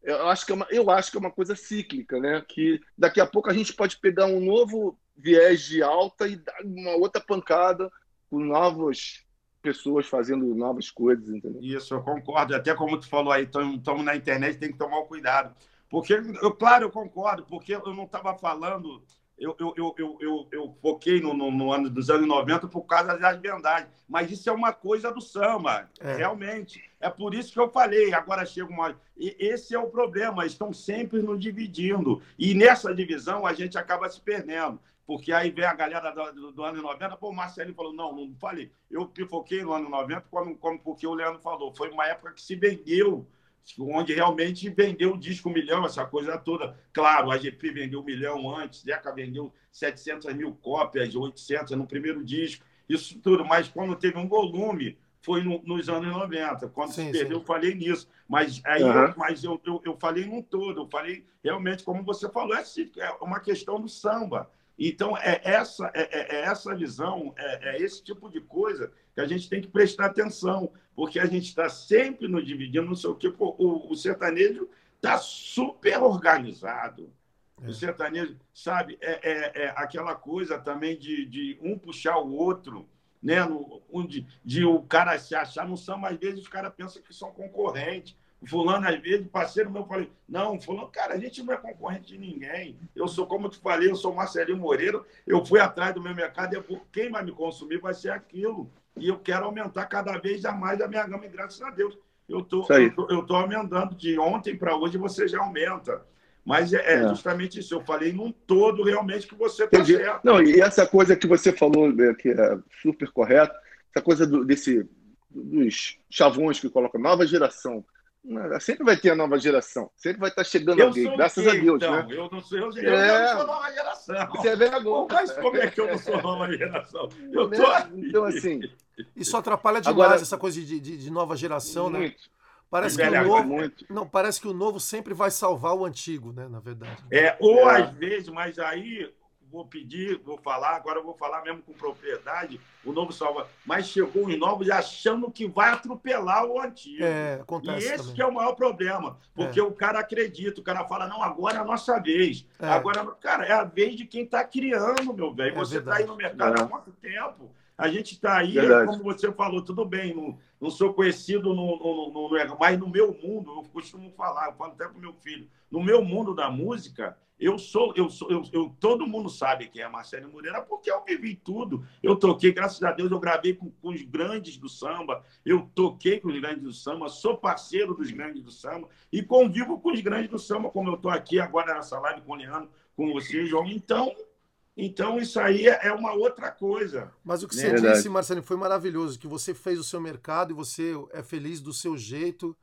eu acho que é uma, eu acho que é uma coisa cíclica, né? Que daqui a pouco a gente pode pegar um novo viés de alta e dar uma outra pancada com novas pessoas fazendo novas coisas, entendeu? Isso, eu concordo. Até como tu falou aí, estamos na internet, tem que tomar cuidado. Porque, eu, claro, eu concordo, porque eu não estava falando eu, eu, eu, eu, eu foquei no, no, no, ano dos anos 90 por causa das vendagens. Mas isso é uma coisa do samba, é. realmente. É por isso que eu falei. Agora chega uma. E esse é o problema, estão sempre nos dividindo. E nessa divisão a gente acaba se perdendo. Porque aí vem a galera do, do, do ano 90, pô, o Marcelo falou: não, não falei. Eu foquei no ano 90, como, como porque o Leandro falou. Foi uma época que se vendeu onde realmente vendeu o disco um milhão, essa coisa toda. Claro, a GP vendeu um milhão antes, Zeca vendeu 700 mil cópias, 800 no primeiro disco, isso tudo, mas quando teve um volume, foi no, nos anos 90. Quando sim, se perdeu, sim. eu falei nisso. Mas aí uhum. eu, mas eu, eu, eu, falei num todo, eu falei realmente, como você falou, é, é uma questão do samba. Então, é essa, é, é, é essa visão, é, é, esse tipo de coisa que a gente tem que prestar atenção, porque a gente está sempre nos dividindo, não sei o que, o, o sertanejo está super organizado. O é. sertanejo, sabe, é, é, é, aquela coisa também de, de um puxar o outro, né? No, um de, de o cara se achar no samba, às vezes os caras pensam que são concorrentes. Fulano, às vezes, parceiro meu, eu falei, não, fulano, cara, a gente não é concorrente de ninguém. Eu sou, como eu te falei, eu sou Marcelinho Moreira, eu fui atrás do meu mercado e quem vai me consumir vai ser aquilo. E eu quero aumentar cada vez mais a minha gama, e graças a Deus. Eu tô, tô, eu tô aumentando de ontem para hoje, você já aumenta. Mas é, é, justamente isso. Eu falei num todo realmente que você está certo. Não, e essa coisa que você falou, né, que é super correto, essa coisa do, desse, dos chavões que colocam nova geração Sempre vai ter a nova geração. Sempre vai estar chegando eu alguém, graças a Deus, então, né? Eu não sou, eu, eu é... não sou nova geração. Você é vergonha. Mas como é que eu não sou nova geração? Eu tô né? Então, assim... Isso atrapalha demais Agora, essa coisa de, de, de nova geração, né? muito. né? Parece que, o novo, muito. não, parece que o novo sempre vai salvar o antigo, né? Na verdade. É, ou é. às vezes, mas aí vou pedir, vou falar, agora eu vou falar mesmo com propriedade, o novo salva, mas chegou os novos achando que vai atropelar o antigo. É, acontece e esse também. que é o maior problema, porque é. o cara acredita, o cara fala, não, agora é a nossa vez. É. Agora, cara, é a vez de quem está criando, meu velho. É você está aí no mercado há quanto tempo? A gente está aí, Verdade. como você falou, tudo bem, não, não sou conhecido no, no, no, no, mas no meu mundo, eu costumo falar, eu falo até para o meu filho, no meu mundo da música, eu sou, eu sou, eu, eu, todo mundo sabe quem é Marcelo Moreira, porque eu vivi tudo. Eu toquei, graças a Deus, eu gravei com, com, os grandes do samba, eu toquei com os grandes do samba, sou parceiro dos grandes do samba e convivo com os grandes do samba, como eu estou aqui agora nessa live com o Leandro, com você, João. Então, então isso aí é, uma outra coisa. Mas o que né? você disse, Marcelo, foi maravilhoso, que você fez o seu mercado e você é feliz do seu jeito,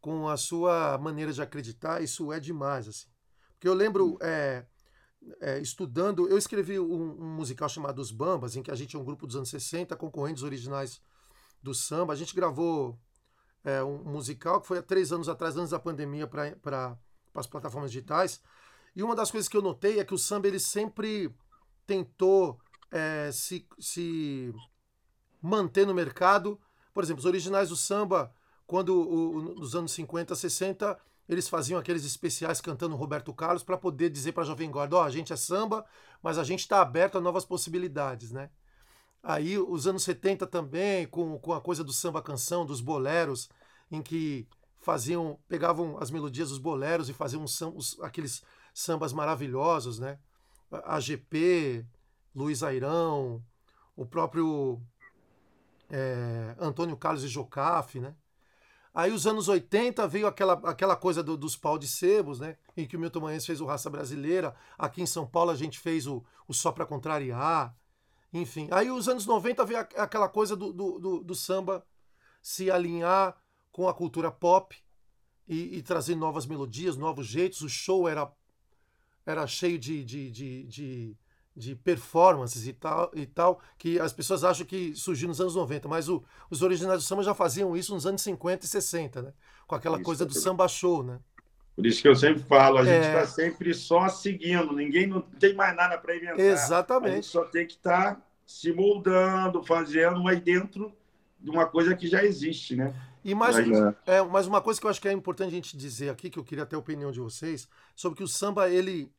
com a sua maneira de acreditar, isso é demais, assim. Porque eu lembro, é, é, estudando, eu escrevi um, um, musical chamado Os Bambas, em que a gente é um grupo dos anos 60, concorrentes originais do samba. A gente gravou é, um musical que foi há três anos atrás, antes da pandemia, para as plataformas digitais. E uma das coisas que eu notei é que o samba ele sempre tentou é, se, se manter no mercado. Por exemplo, os originais do samba, quando o, nos anos 50, 60, eles faziam aqueles especiais cantando Roberto Carlos para poder dizer para a Jovem Guarda, ó, oh, a gente é samba, mas a gente está aberto a novas possibilidades, né? Aí os anos 70 também, com, com a coisa do samba canção, dos boleros, em que faziam, pegavam as melodias dos boleros e faziam os, aqueles sambas maravilhosos, né? A GP, Luiz Airão, o próprio é, Antônio Carlos e Jocafe, né? Aí os anos 80 veio aquela, aquela coisa do, dos pau de sebos, né? Em que o Milton Manhães fez o Raça Brasileira. Aqui em São Paulo a gente fez o, o Só Pra Contrariar. Enfim. Aí os anos 90 veio aquela coisa do, do, do, do samba se alinhar com a cultura pop e, e, trazer novas melodias, novos jeitos. O show era, era cheio de, de, de, de de performances e tal, e tal, que as pessoas acham que surgiu nos anos 90, mas o, os originais do samba já faziam isso nos anos 50 e 60, né? Com aquela isso, coisa é do samba show, né? Por isso que eu sempre falo, a gente está é... sempre só seguindo, ninguém não tem mais nada para inventar. Exatamente. A gente só tem que estar tá se moldando, fazendo, mas dentro de uma coisa que já existe, né? E mais, é, mais uma coisa que eu acho que é importante a gente dizer aqui, que eu queria ter a opinião de vocês, sobre que o samba, ele,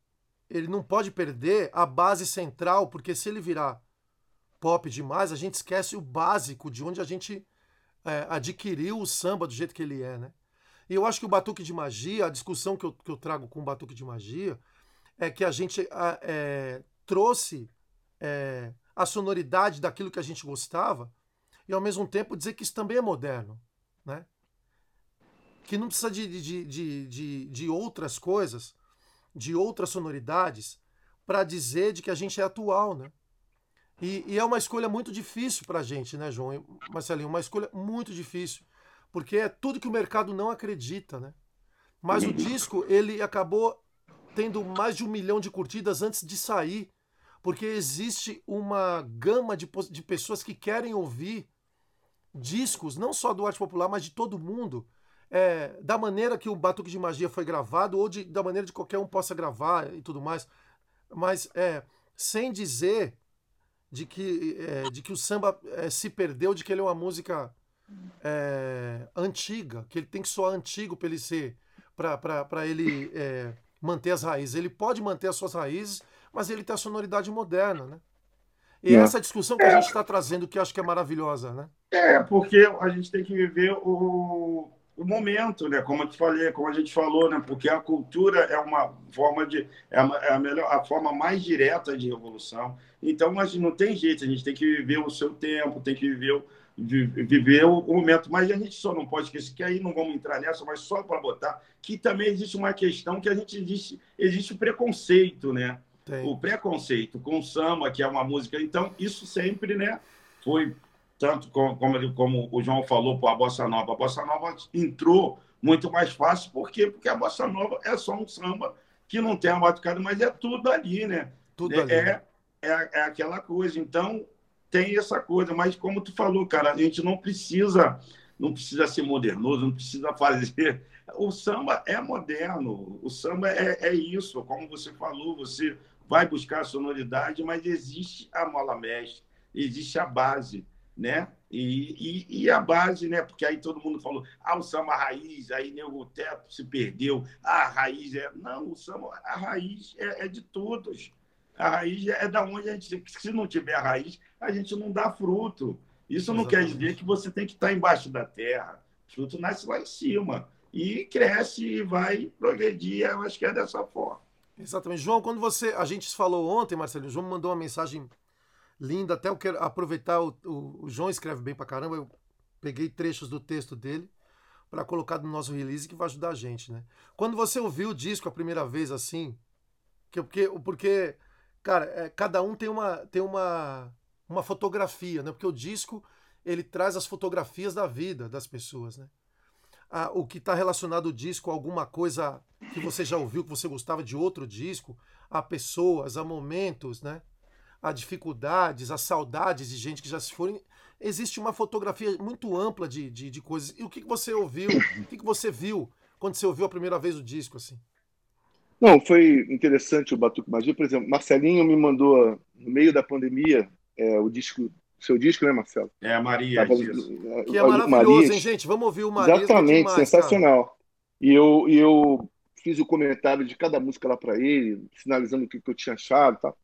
ele não pode perder a base central, porque se ele virar pop demais, a gente esquece o básico de onde a gente é, adquiriu o samba do jeito que ele é, né? E eu acho que o Batuque de Magia, a discussão que eu, que eu trago com o Batuque de Magia, é que a gente é, trouxe é, a sonoridade daquilo que a gente gostava e, ao mesmo tempo, dizer que isso também é moderno, né? Que não precisa de, de, de, de, de outras coisas de outras sonoridades para dizer de que a gente é atual, né? E, e é uma escolha muito difícil para a gente, né, João? Marcelinho, uma escolha muito difícil, porque é tudo que o mercado não acredita, né? Mas o disco, ele acabou tendo mais de um milhão de curtidas antes de sair, porque existe uma gama de, de pessoas que querem ouvir discos, não só do arte popular, mas de todo mundo, é, da maneira que o Batuque de Magia foi gravado, ou de, da maneira de qualquer um possa gravar e tudo mais, mas é, sem dizer de que, é, de que o samba é, se perdeu, de que ele é uma música é, antiga, que ele tem que soar antigo para ele ser, para ele é, manter as raízes. Ele pode manter as suas raízes, mas ele tem a sonoridade moderna, né? E é. essa discussão que a gente está trazendo, que eu acho que é maravilhosa, né? É, porque a gente tem que viver o, o momento, né? Como eu te falei, como a gente falou, né? Porque a cultura é uma forma de é a, é a melhor, a forma mais direta de revolução. Então, mas não tem jeito, a gente tem que viver o seu tempo, tem que viver o, viver o, momento. Mas a gente só não pode esquecer que aí não vamos entrar nessa, mas só para botar que também existe uma questão que a gente existe existe o preconceito, né? Tem. O preconceito com o samba, que é uma música. Então, isso sempre, né? Foi tanto como, como, como o João falou, para a Bossa Nova. A Bossa Nova entrou muito mais fácil. Por quê? Porque a bossa nova é só um samba que não tem a batucada, mas é tudo ali, né? Tudo é, ali. É, é, é aquela coisa. Então, tem essa coisa. Mas, como tu falou, cara, a gente não precisa não precisa ser modernoso, não precisa fazer. O samba é moderno, o samba é, é isso, como você falou, você vai buscar a sonoridade, mas existe a mola mestre, existe a base, né? E, e, e, a base, né? Porque aí todo mundo falou, ah, o samba raiz, aí né, o teto se perdeu, ah, a raiz é. Não, o samba, a raiz é, é de todos. A raiz é da onde a gente. Se não tiver a raiz, a gente não dá fruto. Isso não Exatamente. quer dizer que você tem que estar embaixo da terra. O fruto nasce lá em cima. E cresce e vai progredir. Eu acho que é dessa forma. Exatamente. João, quando você. A gente falou ontem, Marcelo, o João mandou uma mensagem linda. Até eu quero aproveitar. O, o, o João escreve bem pra caramba. Eu peguei trechos do texto dele para colocar no nosso release que vai ajudar a gente, né? Quando você ouviu o disco a primeira vez assim, que, porque, porque cara, é, cada um tem uma, tem uma, uma fotografia, né? Porque o disco ele traz as fotografias da vida das pessoas, né? O que está relacionado ao disco alguma coisa que você já ouviu, que você gostava de outro disco, a pessoas, a momentos, né? A dificuldades, as saudades de gente que já se foram. Existe uma fotografia muito ampla de, de, de coisas. E o que, que você ouviu? O que, que você viu quando você ouviu a primeira vez o disco, assim? Não, foi interessante o Batuque Magia. Por exemplo, Marcelinho me mandou, no meio da pandemia, é, o disco, seu disco, né, Marcelo? É, a Maria. Tava, que é maravilhoso, hein, gente? Vamos ouvir o Maria. Exatamente, demais, sensacional. Cara. E eu, e eu fiz o comentário de cada música lá para ele, sinalizando o que, que eu tinha achado e tal.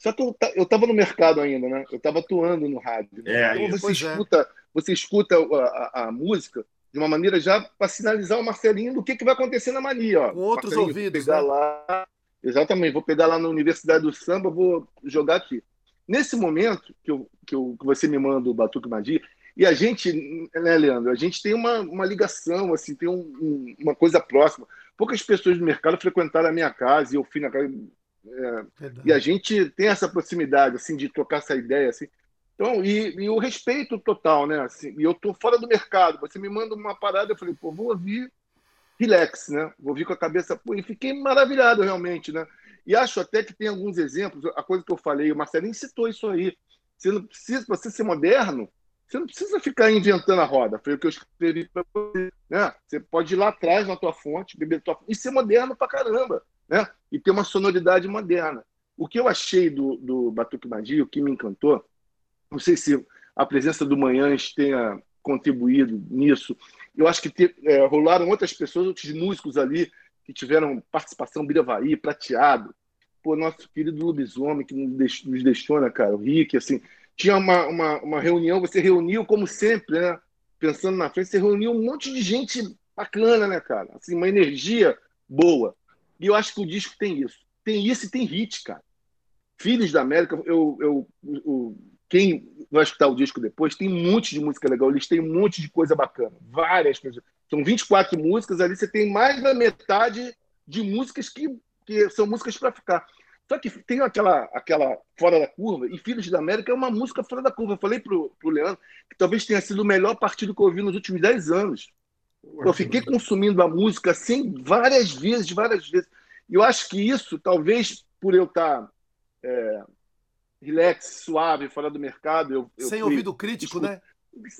Só que eu, eu tava no mercado ainda, né? Eu tava atuando no rádio. Né? É, então você escuta, é. você escuta a, a, a, música de uma maneira já para sinalizar o Marcelinho do que, que vai acontecer na Maria. Ó. Com outros ouvidos. Vou pegar né? lá, exatamente, vou pegar lá na Universidade do Samba, vou jogar aqui. Nesse momento que, eu, que, eu, que você me manda o Batuque Magia, e a gente, né, Leandro, a gente tem uma, uma ligação, assim, tem um, um, uma coisa próxima. Poucas pessoas do mercado frequentaram a minha casa e eu fui na casa. É, e a gente tem essa proximidade, assim, de trocar essa ideia, assim. Então, e, e o respeito total, né? Assim, e eu tô fora do mercado. Você me manda uma parada, eu falei, pô, vou ouvir relax, né? Vou ouvir com a cabeça. Pô, e fiquei maravilhado, realmente, né? E acho até que tem alguns exemplos, a coisa que eu falei, o Marcelinho citou isso aí. Você não precisa, você ser moderno, você não precisa ficar inventando a roda. Foi o que eu escrevi para você. Né? Você pode ir lá atrás na tua fonte, beber tua e ser moderno pra caramba. Né? E ter uma sonoridade moderna. O que eu achei do, do Batuque Magia, o que me encantou, não sei se a presença do Manhãs tenha contribuído nisso. Eu acho que te, é, rolaram outras pessoas, outros músicos ali que tiveram participação, Biravaí, Prateado, pô, nosso querido lobisomem que nos deixou, né, cara, o Rick, assim, tinha uma, uma, uma reunião, você reuniu como sempre, né, pensando na frente, você reuniu um monte de gente bacana, né, cara, assim, uma energia boa. E eu acho que o disco tem isso. Tem isso e tem hit, cara. Filhos da América, eu, eu, eu, quem vai escutar o disco depois, tem um monte de música legal, eles têm um monte de coisa bacana, várias coisas. São 24 músicas, ali você tem mais da metade de músicas que, que são músicas para ficar. Só que tem aquela, aquela Fora da Curva, e Filhos da América é uma música fora da curva. Eu falei pro, pro Leandro que talvez tenha sido o melhor partido que eu ouvi nos últimos 10 anos. Eu fiquei consumindo a música assim várias vezes, várias vezes. E eu acho que isso, talvez por eu estar tá, é, relax, suave, fora do mercado. Eu, eu Sem ouvido crítico, né?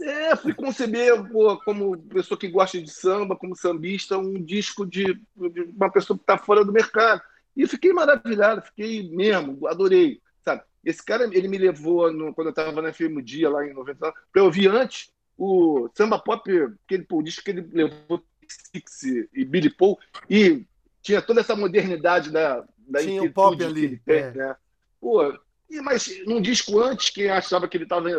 É, fui conceber, pô, como pessoa que gosta de samba, como sambista, um disco de, de uma pessoa que está fora do mercado. E fiquei maravilhado, fiquei mesmo, adorei. Sabe? Esse cara, ele me levou, no, quando eu estava na FM Dia, lá em 99, para eu ouvir antes o samba pop, aquele, pô, o disco que ele levou Six e Billy Paul, e tinha toda essa modernidade da, da tinha o pop ali, tem, é. né? Pô, e, mas num disco antes, quem achava que ele estava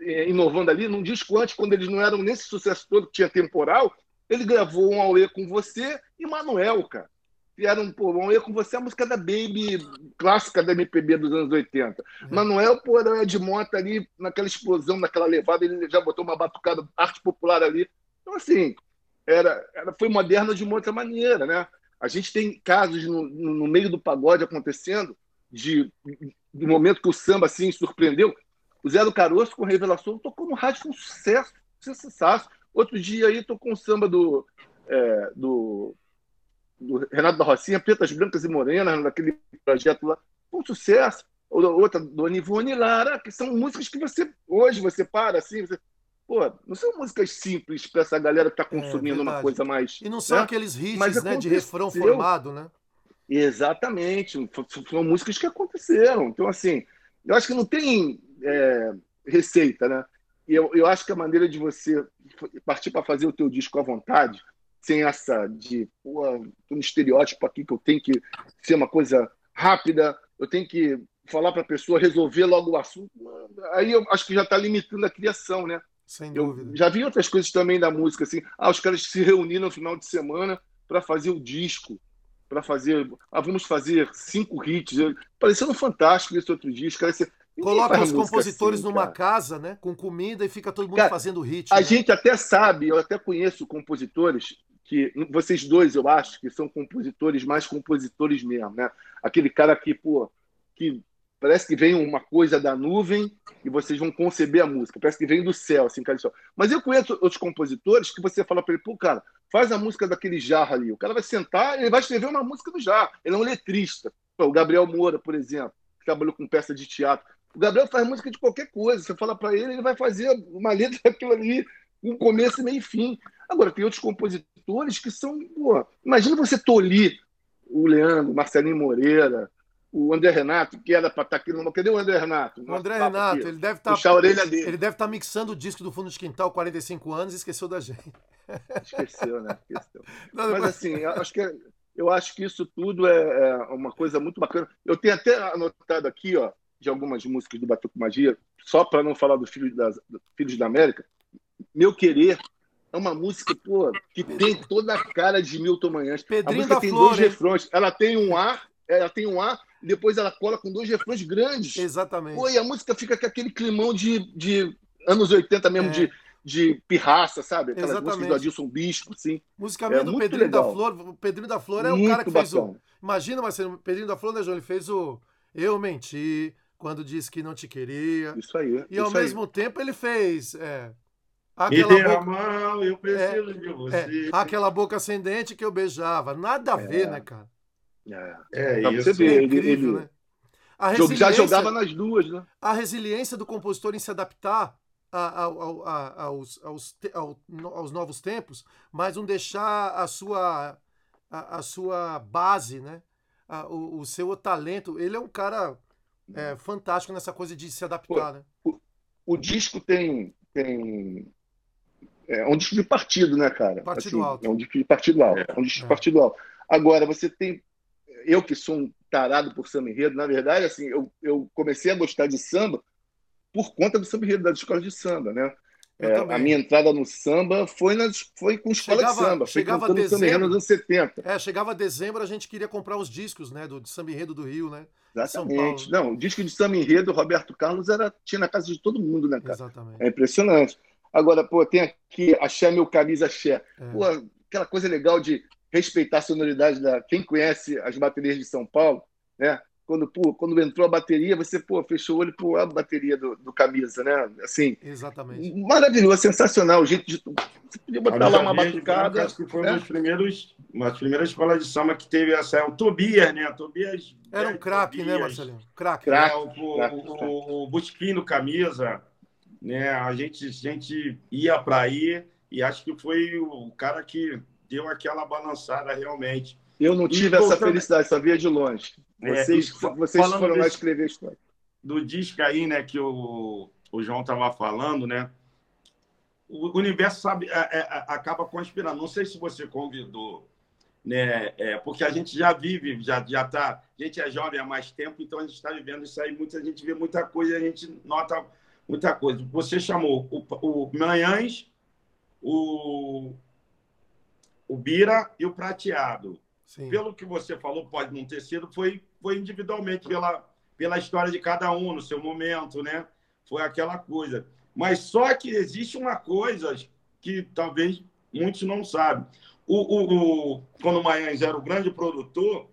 é, inovando ali, num disco antes, quando eles não eram nesse sucesso todo que tinha temporal, ele gravou um Aue com você e Manuel, cara. Vieram, pô, um Aue com você, a música da Baby, clássica da MPB dos anos 80. É. Manuel, era de moto ali, naquela explosão, naquela levada, ele já botou uma batucada, arte popular ali. Então, assim, era, era, foi moderno de uma outra maneira, né? A gente tem casos no, no meio do pagode acontecendo de do momento que o samba assim surpreendeu. O Zé do Caroço, com Revelação, tocou no rádio com sucesso, sucesso. Outro dia aí tocou um samba do, é, do, do, Renato da Rocinha, Pretas, Brancas e Morenas, naquele projeto lá, um sucesso. Outra do Anivone Lara, que são músicas que você, hoje, você para assim, você, pô, não são músicas simples para essa galera que está é, consumindo é, uma coisa mais. E não são né? aqueles hits né, de refrão formado, né? Exatamente, são músicas que aconteceram. Então, assim, eu acho que não tem é, receita, né? Eu, eu acho que a maneira de você partir para fazer o teu disco à vontade, sem essa de, pô, tô no estereótipo aqui que eu tenho que ser uma coisa rápida, eu tenho que falar para a pessoa resolver logo o assunto. Aí eu acho que já está limitando a criação, né? Sem dúvida. Eu já vi outras coisas também da música, assim. Ah, os caras se reuniram no final de semana para fazer o disco, para fazer. Ah, vamos fazer cinco hits. Parecendo fantástico esse outro disco. Cara, esse, Coloca os compositores assim, numa casa, né? Com comida e fica todo mundo cara, fazendo hit. A né? gente até sabe, eu até conheço compositores que vocês dois, eu acho, que são compositores mais compositores mesmo, né? Aquele cara que, pô, que parece que vem uma coisa da nuvem e vocês vão conceber a música. Parece que vem do céu, assim, cara. Mas eu conheço outros compositores que você fala para ele, pô, cara, faz a música daquele jarro ali. O cara vai sentar e ele vai escrever uma música do jarro. Ele é um letrista. O Gabriel Moura, por exemplo, que trabalhou com peça de teatro. O Gabriel faz música de qualquer coisa. Você fala para ele, ele vai fazer uma letra daquilo ali, um começo, meio e fim. Agora, tem outros compositores que são. Pô, imagina você tolir o Leandro, o Marcelinho Moreira, o André Renato, que era para estar tá aqui no. Cadê o André Renato? O André Renato, aqui. ele deve estar. Tá, Puxar a orelha dele. Ele deve estar tá mixando o disco do fundo de quintal 45 anos e esqueceu da gente. Esqueceu, né? Esqueceu. Não, Mas assim, eu acho que, eu acho que isso tudo é, é uma coisa muito bacana. Eu tenho até anotado aqui, ó, de algumas músicas do Batuco Magia, só para não falar do Filhos, das, do Filhos da América. Meu Querer é uma música pô, que tem toda a cara de Milton Manhães. Pedrinho a música tem Flor, dois hein? refrões. Ela tem um A, ela tem um A, e depois ela cola com dois refrões grandes. Exatamente. Pô, e a música fica com aquele climão de, de anos 80 mesmo, é. de, de pirraça, sabe? Aquelas Exatamente. músicas do Adilson Bispo, assim. Musicalmente é, do Pedrinho legal. da Flor. O Pedrinho da Flor é muito o cara que bacana. fez o. Imagina, Marcelo, Pedrinho da Flor, né, João? Ele fez o Eu Menti, quando disse que não te queria. Isso aí. E ao isso mesmo tempo ele fez. É, Aquela Me boca... a mão, eu preciso é, de você. É, aquela boca ascendente que eu beijava. Nada a é. ver, né, cara? É, é isso. Você vê, é incrível, ele, né? A já jogava nas duas, né? A resiliência do compositor em se adaptar a, a, a, aos, aos, aos, novos tempos, mas não deixar a sua, a, sua base, né? o, o, seu talento. Ele é um cara é, fantástico nessa coisa de se adaptar, Pô, né? O, o disco tem, tem é um disco de partido, né, cara? Partido assim, alto. É um disco de partido alto. É, é um disco de é. partido alto. Agora, você tem. Eu que sou um tarado por samba enredo, na verdade, assim, eu, eu comecei a gostar de samba por conta do samba enredo das escolas de samba, né? É, a minha entrada no samba foi, nas, foi com escola chegava, de samba, chegava foi dezembro, samba nos anos 70. É, chegava dezembro, a gente queria comprar os discos, né, do, do samba enredo do Rio, né? Exatamente. Não, o disco de samba enredo Roberto Carlos era, tinha na casa de todo mundo, né, cara? Exatamente. É impressionante. Agora, pô, tem aqui Axé Meu Camisa Axé. É. Pô, aquela coisa legal de respeitar a sonoridade da. Quem conhece as baterias de São Paulo, né? Quando, pô, quando entrou a bateria, você pô, fechou o olho pô, a bateria do, do camisa, né? Assim, Exatamente. Maravilhoso, sensacional. O jeito de. Você podia botar lá uma batucada. Acho que foi né? uma das primeiras, uma das primeiras escolas de samba que teve essa. O Tobias, né? Tobias. Era um craque, né, Marcelinho? Craque. Crack, é, o, o, o, o Busquinho do camisa né? A gente, a gente ia para aí e acho que foi o cara que deu aquela balançada realmente. Eu não tive e, essa felicidade, só via de longe. Vocês, é, vocês foram lá escrever a história. Do disco aí, né, que o, o João estava falando, né? O universo sabe, é, é, acaba conspirando. Não sei se você convidou, né? É, porque a gente já vive, já já tá, a gente é jovem há mais tempo, então a gente está vivendo isso aí. Muita gente vê muita coisa, a gente nota muita coisa. Você chamou o, o Manhães, o, o Bira e o Prateado. Sim. Pelo que você falou, pode não ter sido, foi, foi individualmente pela, pela história de cada um, no seu momento, né? Foi aquela coisa. Mas só que existe uma coisa que talvez muitos não sabem. O, o, o, quando o Manhães era o grande produtor,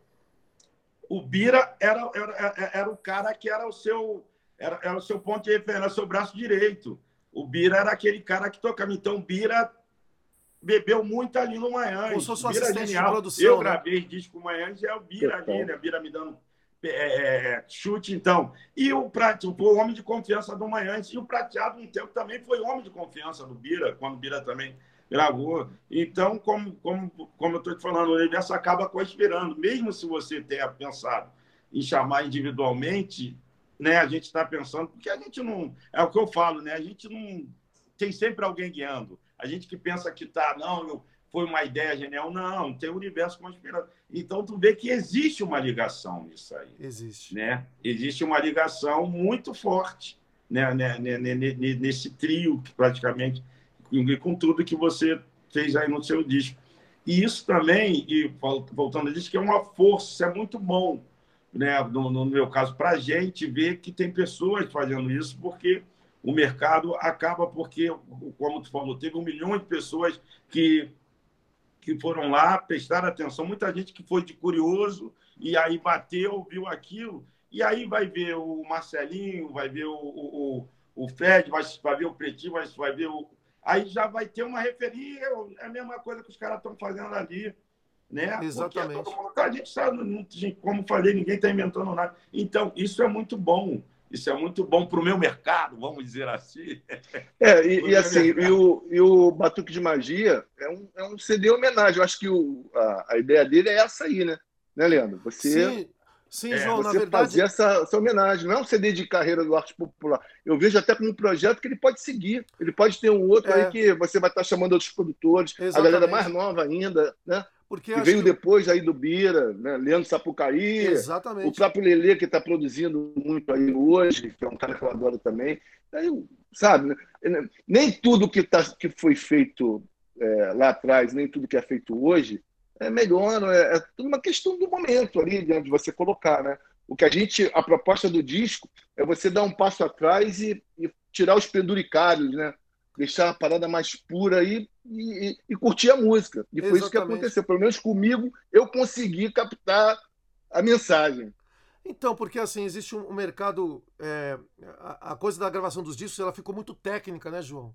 o Bira era, era, era o cara que era o seu era, era o seu ponto de referência, era o seu braço direito. O Bira era aquele cara que tocava. Então, o Bira bebeu muito ali no Manhã. Como se fosse um assistente genial. de produção. Eu né? gravei disco Manhã e é o Bira ali, né? Bira me dando é, é, chute, então. E o Prateado foi o homem de confiança do Manhã. E o Prateado, um tempo, também foi homem de confiança do Bira, quando o Bira também gravou. Então, como, como, como eu estou te falando, o universo acaba conspirando. Mesmo se você tenha pensado em chamar individualmente, né, a gente está pensando, porque a gente não. É o que eu falo, né? A gente não. Tem sempre alguém guiando. A gente que pensa que tá, não, eu, foi uma ideia genial. Não, tem o universo conspirando. Então, tu vê que existe uma ligação nisso aí. Existe. Né? Existe uma ligação muito forte né, né, né, né nesse trio, praticamente, com tudo que você fez aí no seu disco. E isso também, e voltando a disso, que é uma força, isso é muito bom, né, no, no meu caso, para a gente ver que tem pessoas fazendo isso, porque o mercado acaba porque, como tu falou, teve um milhão de pessoas que, que foram lá, prestaram atenção, muita gente que foi de curioso e aí bateu, viu aquilo, e aí vai ver o Marcelinho, vai ver o, o, o Fred, vai, vai ver o Pretinho, vai, vai ver o. Aí já vai ter uma referência, é a mesma coisa que os caras estão fazendo ali. Né? Exatamente. Mundo, a gente sabe, como falei, ninguém está inventando nada. Então, isso é muito bom. Isso é muito bom para o meu mercado, vamos dizer assim. É, e, e assim, e o, e o Batuque de Magia é um, é um CD homenagem. Eu acho que o, a, a ideia dele é essa aí, né? Né, Leandro? Você, sim, sim, João, você na verdade. fazer essa, essa homenagem. Não é um CD de carreira do arte popular. Eu vejo até como um projeto que ele pode seguir. Ele pode ter um outro é. aí que você vai estar chamando outros produtores, Exatamente. a galera mais nova ainda, né? Porque que veio que... depois aí do Bira, né? Leandro Sapucaí, Exatamente. o próprio Lelê, que está produzindo muito aí hoje, que é um cara que eu adoro também. Aí, sabe, né? nem tudo que, tá, que foi feito é, lá atrás, nem tudo que é feito hoje é melhor, é, é tudo uma questão do momento ali, de você colocar, né? O que a gente, a proposta do disco é você dar um passo atrás e, e tirar os penduricários, né? deixar a parada mais pura aí e, e, e curtir a música. E foi isso que aconteceu. Pelo menos comigo, eu consegui captar a mensagem. Então, porque assim, existe um, mercado. É, a, a, coisa da gravação dos discos ela ficou muito técnica, né, João?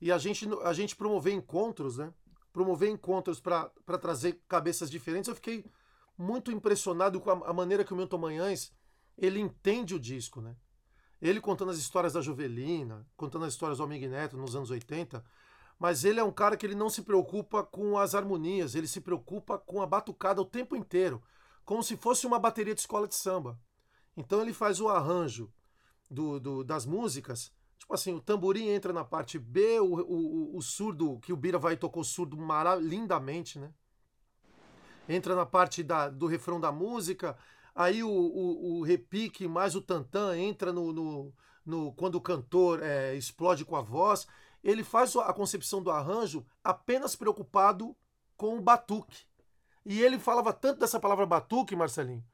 E a gente, a gente promover encontros, né? Promover encontros para trazer cabeças diferentes. Eu fiquei muito impressionado com a, a maneira que o Milton Manhães ele entende o disco, né? Ele contando as histórias da Jovelina, contando as histórias do Amigo Neto nos anos 80, mas ele é um cara que ele não se preocupa com as harmonias, ele se preocupa com a batucada o tempo inteiro, como se fosse uma bateria de escola de samba. Então ele faz o arranjo do, do das músicas, tipo assim, o tamborim entra na parte B, o, o, o surdo, que o Bira vai tocar o surdo lindamente, né? Entra na parte da, do refrão da música, Aí o, o, o repique mais o tantã entra no, no, no quando o cantor é, explode com a voz. Ele faz a concepção do arranjo apenas preocupado com o batuque. E ele falava tanto dessa palavra batuque, Marcelinho,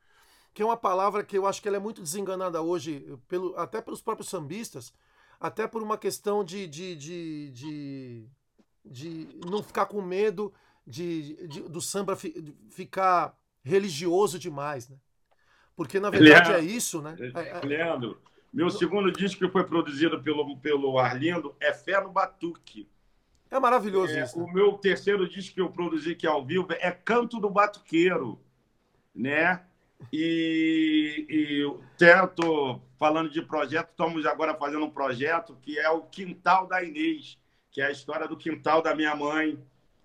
que é uma palavra que eu acho que ela é muito desenganada hoje, pelo, até pelos próprios sambistas, até por uma questão de, de, de, de, de não ficar com medo de, de do samba fi, ficar religioso demais, né? Porque na verdade Leandro, é isso, né? É, é, Leandro, meu segundo disco que foi produzido pelo, pelo Arlindo é Fé no Batuque. É maravilhoso é, isso. Né? O meu terceiro disco que eu produzi aqui ao vivo é Canto do Batuqueiro, né? E, e estou falando de projeto, estamos agora fazendo um projeto que é o Quintal da Inês, que é a história do quintal da minha mãe,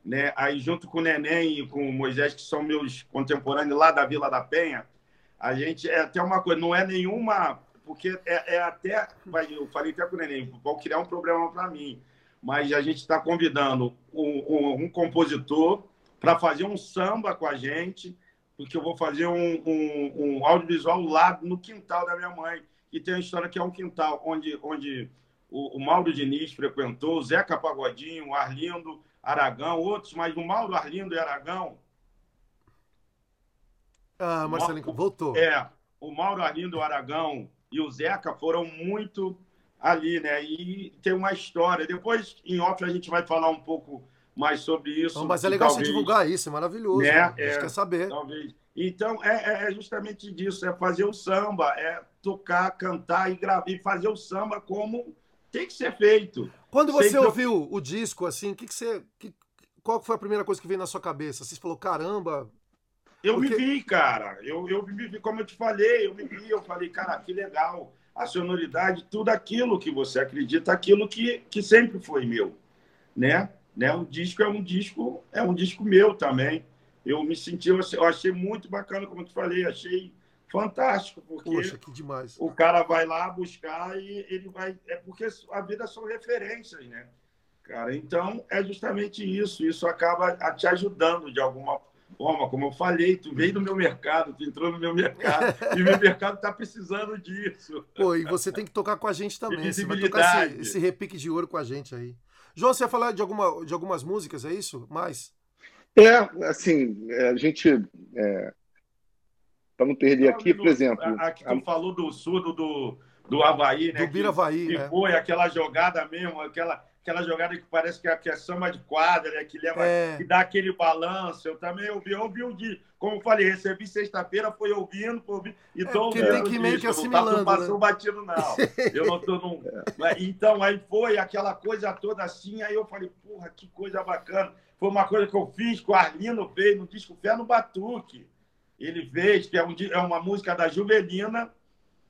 né? Aí junto com o Neném e com o Moisés, que são meus contemporâneos lá da Vila da Penha, a gente é até uma coisa, não é nenhuma. Porque é, é até. Eu falei até com o Neném, vão criar um problema para mim. Mas a gente está convidando um, um, um compositor para fazer um samba com a gente, porque eu vou fazer um, um, um, audiovisual lá no quintal da minha mãe. E tem uma história que é um quintal onde, onde o, o Mauro Diniz frequentou, o Zeca Pagodinho, o Arlindo Aragão, outros, mas o Mauro, Arlindo e Aragão ah, Marcelinho, voltou. É, o Mauro Arlindo Aragão e o Zeca foram muito ali, né? E tem uma história. Depois, em off, a gente vai falar um pouco mais sobre isso. Não, mas é legal talvez, você divulgar isso, é maravilhoso. Né? né? É, a gente quer saber. Talvez. Então, é, é, justamente disso, é fazer o samba, é tocar, cantar e, gravar, e fazer o samba como tem que ser feito. Quando você ouviu o disco, assim, que que você, que, qual foi a primeira coisa que veio na sua cabeça? Você falou, caramba. Eu porque... me vi, cara. Eu, eu me vi, como eu te falei, eu me vi, eu falei, cara, que legal. A sonoridade, tudo aquilo que você acredita, aquilo que, que sempre foi meu, né? né? O disco é um disco, é um disco meu também. Eu me senti, eu achei muito bacana, como eu te falei, achei fantástico, porque Poxa, que demais. o cara vai lá buscar e ele vai. É porque a vida são referências, né? Cara, então é justamente isso. Isso acaba te ajudando de alguma forma. Como eu falei, tu veio do meu mercado, tu entrou no meu mercado, e meu mercado está precisando disso. Pô, e você tem que tocar com a gente também. Você vai tocar esse, esse repique de ouro com a gente aí. João, você ia falar de, alguma, de algumas músicas, é isso? Mais? É, assim, é, a gente. É, para não perder aqui, por exemplo. Aqui tu a... falou do surdo do, do Havaí, né? Do Bira Havaí. Que, é. foi aquela jogada mesmo, aquela, aquela jogada que parece que é, que é samba de quadra, né? Que leva, é. que dá aquele balanço. Eu também ouvi, ouvi o dia. Como eu falei, recebi sexta-feira, foi ouvindo, foi ouvindo. Então, é, tem que meio que assimilando. Não passou né? batido, não. Eu não tô num... É. Então, aí foi aquela coisa toda assim, aí eu falei, porra, que coisa bacana. Foi uma coisa que eu fiz, que o Arlindo fez no disco Fé no Batuque. Ele fez, que é, um, é uma música da Juvelina,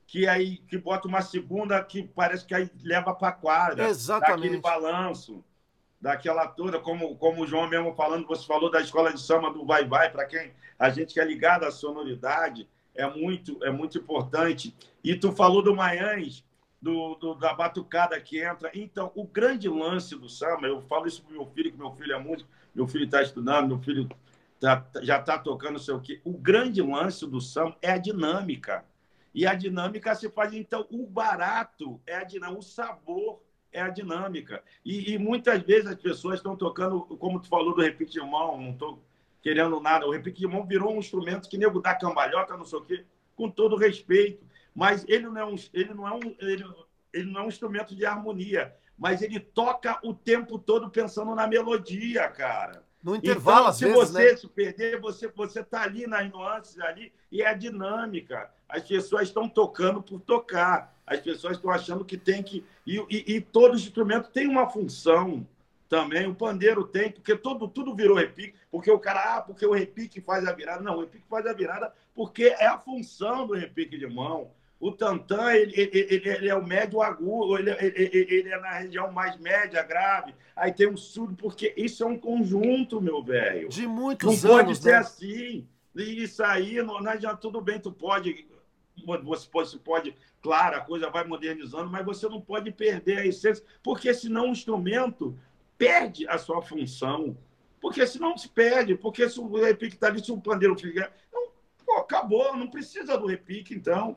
que aí que bota uma segunda que parece que aí leva para quadra. Exatamente. Daquele balanço, daquela toda, como, como o João mesmo falando, você falou da escola de samba do Vai Vai, para quem a gente que é ligado à sonoridade, é muito, é muito importante. E tu falou do Maiães, do, do, da batucada que entra. Então, o grande lance do samba, eu falo isso para meu filho, que meu filho é músico, meu filho está estudando, meu filho tá, já está tocando não sei o quê. O grande lance do samba é a dinâmica. E a dinâmica se faz, então, o barato é a dinâmica, o sabor é a dinâmica. E, e muitas vezes as pessoas estão tocando, como tu falou do repique de mão, não estou querendo nada. O repique de mão virou um instrumento que nego dá cambalhota, não sei o quê, com todo respeito. Mas ele não é um, ele não é um, ele, ele não é um instrumento de harmonia, mas ele toca o tempo todo pensando na melodia, cara. No intervalo, então, se vezes, você né? se perder, você você tá ali nas nuances ali e é a dinâmica. As pessoas estão tocando por tocar. As pessoas estão achando que tem que e, e, e todo instrumento tem uma função também. O pandeiro tem, porque todo, tudo virou repique. Porque o cara, ah, porque o repique faz a virada. Não, o repique faz a virada porque é a função do repique de mão. O tantã, ele, ele, ele, é o médio agudo, ele, ele, ele, é na região mais média, grave. Aí tem um surdo, porque isso é um conjunto, meu velho. De muitos Não anos. pode ser né? assim. E isso aí, não, não adianta, tudo bem, tu pode. Você pode, você pode, claro, a coisa vai modernizando, mas você não pode perder a essência, porque senão o instrumento perde a sua função. Porque senão se perde, porque se o repique está ali, se o pandeiro. Não, pô, acabou, não precisa do repique, então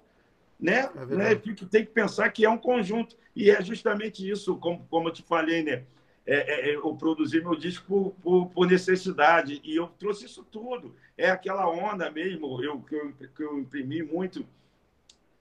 né? É né? Tem que pensar que é um conjunto. E é justamente isso, como, como eu te falei, né? É, é, é, eu produzi meu disco por, por, por, necessidade e eu trouxe isso tudo. É aquela onda mesmo eu, que, eu, que eu imprimi muito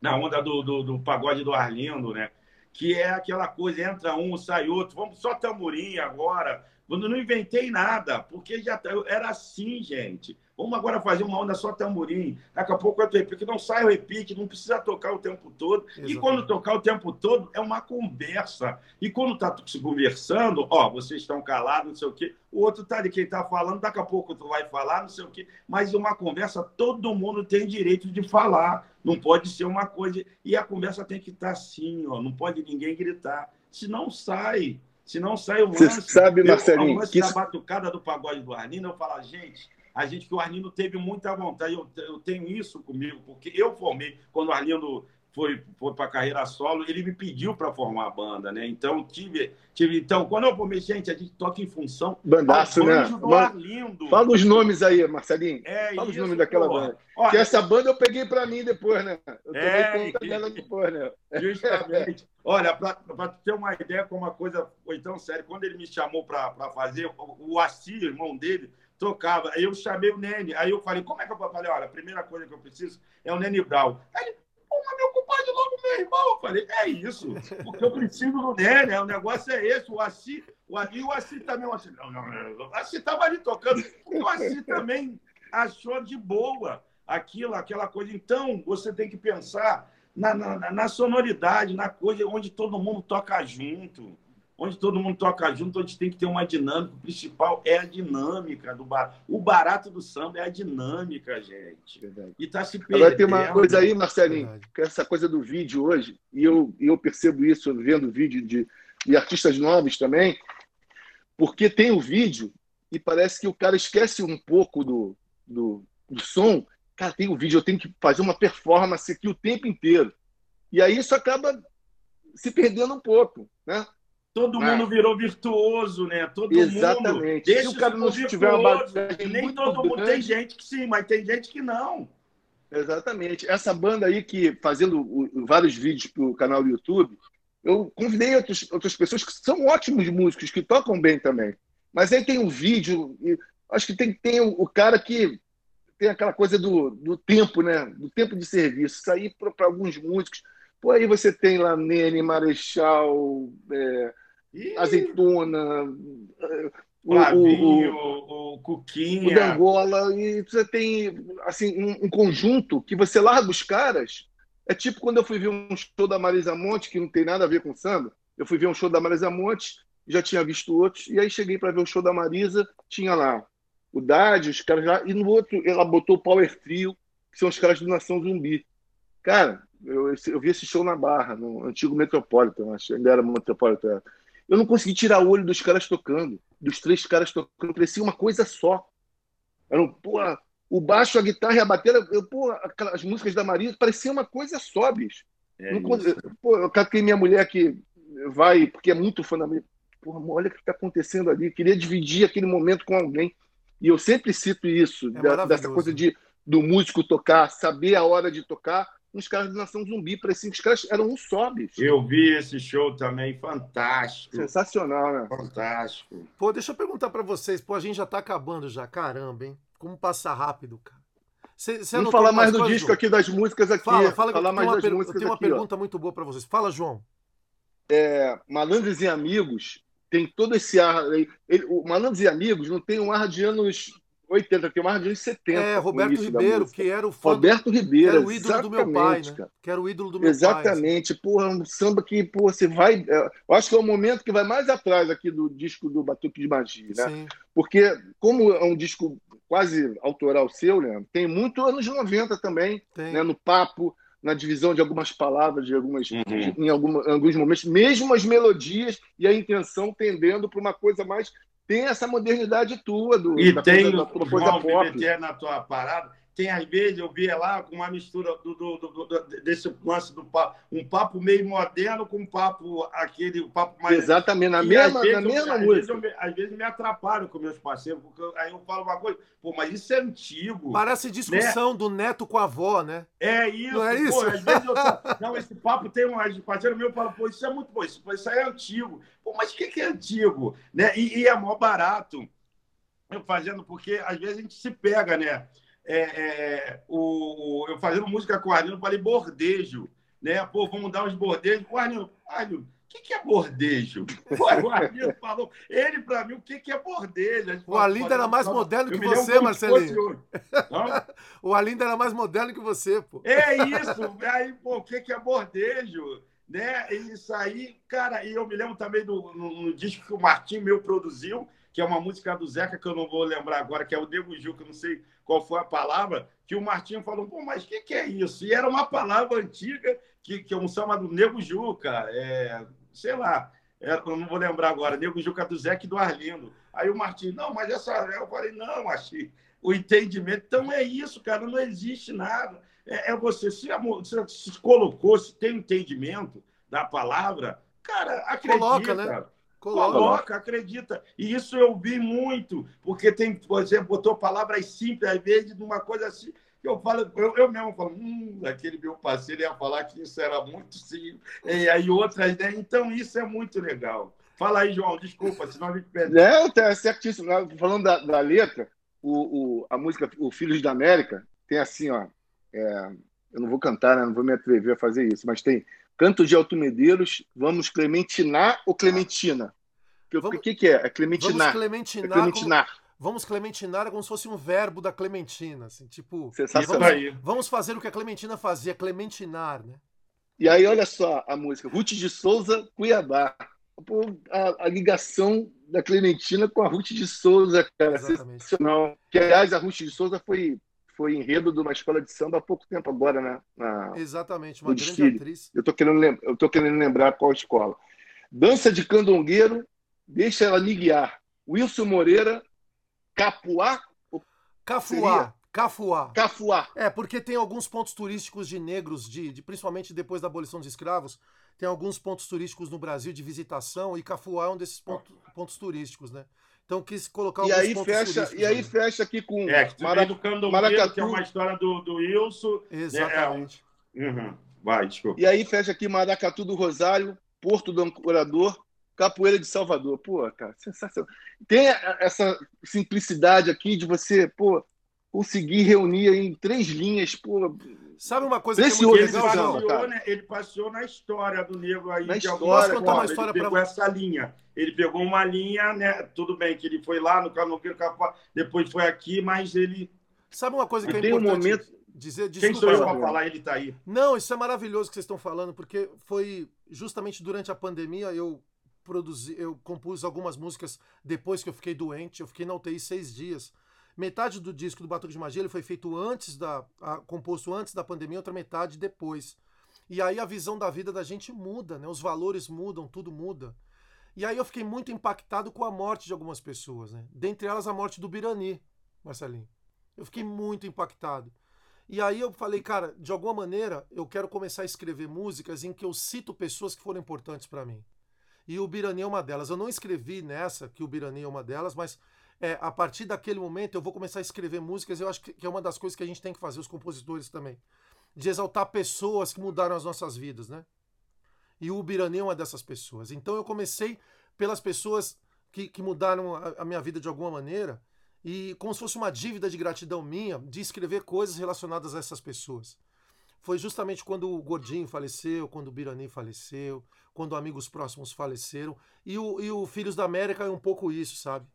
na onda do, do, do, pagode do Arlindo, né? Que é aquela coisa, entra um, sai outro, vamos só tamborim agora. Eu não inventei nada, porque já tá, era assim, gente. Vamos agora fazer uma onda só tamborim. Daqui a pouco outro repique. Não sai o repique, não precisa tocar o tempo todo. Exatamente. E quando tocar o tempo todo, é uma conversa. E quando está se conversando, ó, vocês estão calados, não sei o quê. O outro está ali, quem está falando, daqui a pouco tu vai falar, não sei o quê. Mas uma conversa, todo mundo tem direito de falar. Não pode ser uma coisa. E a conversa tem que estar tá assim, ó. Não pode ninguém gritar. Senão sai. Se não sai o lance. Você sabe, Marcelinho. O lance que... da batucada do pagode do Arlindo, eu falo, gente a gente que o Arlindo teve muita vontade. Eu, eu tenho isso comigo, porque eu formei, quando o Arlindo foi, foi para a carreira solo, ele me pediu para formar a banda, né? Então, tive, tive. Então, quando eu formei, gente, a gente toca em função. Bandaço, né? Do Arlindo. Fala os nomes aí, Marcelinho. É Fala isso, os nomes daquela banda. Olha, que essa banda eu peguei para mim depois, né? Eu tomei é, conta dela depois, né? Justamente. Olha, para ter uma ideia como a coisa foi tão séria, quando ele me chamou para fazer, o, o Assi, irmão dele, tocava. Aí eu chamei o Nene. Aí eu falei, como é que eu falei? Olha, a primeira coisa que eu preciso é o Nene Brau. Aí ele, pô, mas meu compadre logo meu irmão. Eu falei, é isso. Porque eu preciso do Nene. O negócio é esse. O Assi, o Assi, o Assi também. O Assi, não, não, não. O Assi estava ali tocando. O Assi também achou de boa aquilo, aquela coisa. Então, você tem que pensar na, na, na sonoridade, na coisa onde todo mundo toca junto onde todo mundo toca junto, onde tem que ter uma dinâmica. O principal é a dinâmica do bar. O barato do samba é a dinâmica, gente. Verdade. E tá se perdendo. Agora tem uma coisa aí, Marcelinho, que é essa coisa do vídeo hoje, e eu, eu percebo isso vendo vídeo de, de artistas novos também, porque tem o vídeo e parece que o cara esquece um pouco do, do, do som. Cara, tem o vídeo, eu tenho que fazer uma performance aqui o tempo inteiro. E aí isso acaba se perdendo um pouco, né? Todo mundo virou virtuoso, né? Todo Exatamente. mundo. Deixa Se o cara não tiver uma Nem todo mundo tem gente que sim, mas tem gente que não. Exatamente. Essa banda aí que fazendo vários vídeos para o canal do YouTube, eu convidei outros, outras pessoas que são ótimos músicos, que tocam bem também. Mas aí tem um vídeo, acho que tem, tem o, o cara que tem aquela coisa do, do tempo, né? Do tempo de serviço. Isso aí para alguns músicos Pô, aí você tem lá Nene, Marechal, é, Azeitona, o, Flavinho, o, o, Cuquinha. O Dangola, e você tem assim, um, um, conjunto que você larga os caras. É tipo quando eu fui ver um show da Marisa Monte, que não tem nada a ver com samba. Eu fui ver um show da Marisa Monte, já tinha visto outros, e aí cheguei para ver o show da Marisa, tinha lá o Dade, os caras lá, e no outro ela botou o Power Trio, que são os caras do Nação Zumbi. Cara, eu, eu vi esse show na Barra, no antigo Metropolitan, acho, ainda era Metropolitan. Eu não consegui tirar o olho dos caras tocando, dos três caras tocando, parecia uma coisa só. Era um, pô, o baixo, a guitarra e a bateria, eu, pô, as músicas da Maria parecia uma coisa só, bicho. É não, pô, eu catei minha mulher que vai, porque é muito fã da minha. Porra, olha o que está acontecendo ali. Eu queria dividir aquele momento com alguém. E eu sempre cito isso, é da, dessa coisa de do músico tocar, saber a hora de tocar uns caras do Nação Zumbi, parecia que os caras eram um só, bicho. Eu vi esse show também, fantástico. Sensacional, né? Fantástico. Pô, deixa eu perguntar para vocês, pô, a gente já tá acabando já, caramba, hein? Como passa rápido, cara. Cê, cê Vamos falar mais do disco João? aqui, das músicas aqui. Fala, fala falar mais das per... músicas Eu tenho uma aqui, pergunta ó. muito boa para vocês. Fala, João. É, Malandros e Amigos tem todo esse ar. Ele, o Malandros e Amigos não tem um ar de anos 80, tem mais de 70. É, Roberto Ribeiro, que era o fã. Roberto Ribeiro, era o ídolo do meu pai, né? Que era o ídolo do meu exatamente. pai. Exatamente. Assim. Porra, um samba que, porra, você vai. É, eu acho que é o momento que vai mais atrás aqui do disco do Batuque de Magia, né? Sim. Porque, como é um disco quase autoral seu, né? Tem muito anos 90 também, tem. né? No papo, na divisão de algumas palavras, de algumas, uhum. em, alguma, em alguns momentos, mesmo as melodias e a intenção tendendo para uma coisa mais tem essa modernidade tua do e da tem coisa, da coisa pop. na tua parada tem às vezes eu via lá com uma mistura do, do, do, do, desse lance do papo, um papo meio moderno com um papo aquele um papo mais exatamente na mesma na mesma eu, música. às vezes, eu, às vezes me atrapalho com meus parceiros porque eu, aí eu falo uma coisa pô mas isso é antigo parece discussão né? do neto com a avó né? É isso não é isso? pô, às vezes eu não esse papo tem um parceiro meu fala pô isso é muito bom isso, isso aí é antigo. Pô mas o que, que é antigo né? E, e é mó barato eu fazendo porque às vezes a gente se pega né é, é, o, eu fazendo música com o Arlindo, falei bordejo, né? Pô, vamos dar uns bordejos. O Arlindo, Arlindo, o que, que é bordejo? o Arlindo falou, ele para mim, o que, que é bordejo? O Arlindo era mais moderno que você, Marcelinho. o Arlindo era mais moderno que você, pô. É isso. Aí, pô, o que, que é bordejo? Né? Isso aí, cara, e eu me lembro também do no, no disco que o Martim meu produziu, que é uma música do Zeca que eu não vou lembrar agora, que é o Nego Gil, que eu não sei qual foi a palavra, que o Martinho falou, pô, mas o que, que, é isso? E era uma palavra antiga, que, que é um samba do Nego Juca, é, sei lá, é, eu não vou lembrar agora, Nego Juca do Zeca e do Arlindo. Aí o Martinho, não, mas essa. Eu falei, não, achei. O entendimento. Então é isso, cara, não existe nada. É, é você, se, se, colocou, se tem entendimento da palavra, cara, acredita. Coloca, né? Coloca. Coloca, acredita. E isso eu vi muito, porque tem, por exemplo, botou palavras simples, às vezes, de uma coisa assim, que eu falo, eu, eu mesmo falo, hum, aquele meu parceiro ia falar que isso era muito simples, e aí outras, né? Então, isso é muito legal. Fala aí, João, desculpa, senão a gente perde. É, tá certíssimo. Falando da, da letra, o, o, a música O Filhos da América tem assim, ó. É, eu não vou cantar, né? não vou me atrever a fazer isso, mas tem Canto de Alto Medeiros, vamos clementinar ou clementina? O que, que é? É clementinar. Vamos clementinar. É clementinar. Como, vamos clementinar como se fosse um verbo da Clementina, assim, tipo. Sensacional. Vamos, vamos fazer o que a Clementina fazia, clementinar, né? E aí, olha só a música. Ruth de Souza, Cuiabá. a, a, ligação da Clementina com a Ruth de Souza, cara. Exatamente. Sensacional. Que, aliás, a Ruth de Souza foi, foi enredo de uma escola de samba há pouco tempo agora, né? Na, Exatamente, uma grande desfile. atriz. Eu tô, querendo, eu tô querendo lembrar qual escola. Dança de Candongueiro, deixa ela me guiar. Wilson Moreira, Capuá? Cafuá. Cafuá. Cafuá. É, porque tem alguns pontos turísticos de negros, de, de, principalmente depois da abolição dos escravos, tem alguns pontos turísticos no Brasil de visitação e Cafuá é um desses pontos, pontos turísticos, né? Então quis colocar e aí fecha E aí fecha aqui com é, Marac... Maracatu, que é uma história do, do Wilson. Né? Exatamente. É, uhum. Vai, desculpa. E aí fecha aqui Maracatu do Rosário, Porto do Ancorador, Capoeira de Salvador. Pô, cara, sensacional. Tem essa simplicidade aqui de você, pô, conseguir reunir em três linhas, pô. Sabe uma coisa que é muito legal, ele passeou, né, ele passeou na história do negro aí. Na história, Posso contar uma história ele pegou pra... essa linha. Ele pegou uma linha, né? Tudo bem que ele foi lá no Canoqueiro Capá, depois foi aqui, mas ele. Sabe uma coisa que é importante? Um momento... Dizer, Quem sou eu para falar? Ele está aí. Não, isso é maravilhoso que vocês estão falando, porque foi justamente durante a pandemia eu produzi, eu compus algumas músicas depois que eu fiquei doente. Eu fiquei na UTI seis dias. Metade do disco do Batuque de Magia ele foi feito antes da. A, composto antes da pandemia, outra metade depois. E aí a visão da vida da gente muda, né? Os valores mudam, tudo muda. E aí eu fiquei muito impactado com a morte de algumas pessoas, né? Dentre elas a morte do Birani, Marcelinho. Eu fiquei muito impactado. E aí eu falei, cara, de alguma maneira eu quero começar a escrever músicas em que eu cito pessoas que foram importantes para mim. E o Birani é uma delas. Eu não escrevi nessa, que o Birani é uma delas, mas é, a partir daquele momento eu vou começar a escrever músicas. Eu acho que, é uma das coisas que a gente tem que fazer, os compositores também. De exaltar pessoas que mudaram as nossas vidas, né? E o Birani é uma dessas pessoas. Então eu comecei pelas pessoas que, que mudaram a, a minha vida de alguma maneira e como se fosse uma dívida de gratidão minha de escrever coisas relacionadas a essas pessoas. Foi justamente quando o Gordinho faleceu, quando o Birani faleceu, quando amigos próximos faleceram. E o, e o Filhos da América é um pouco isso, sabe?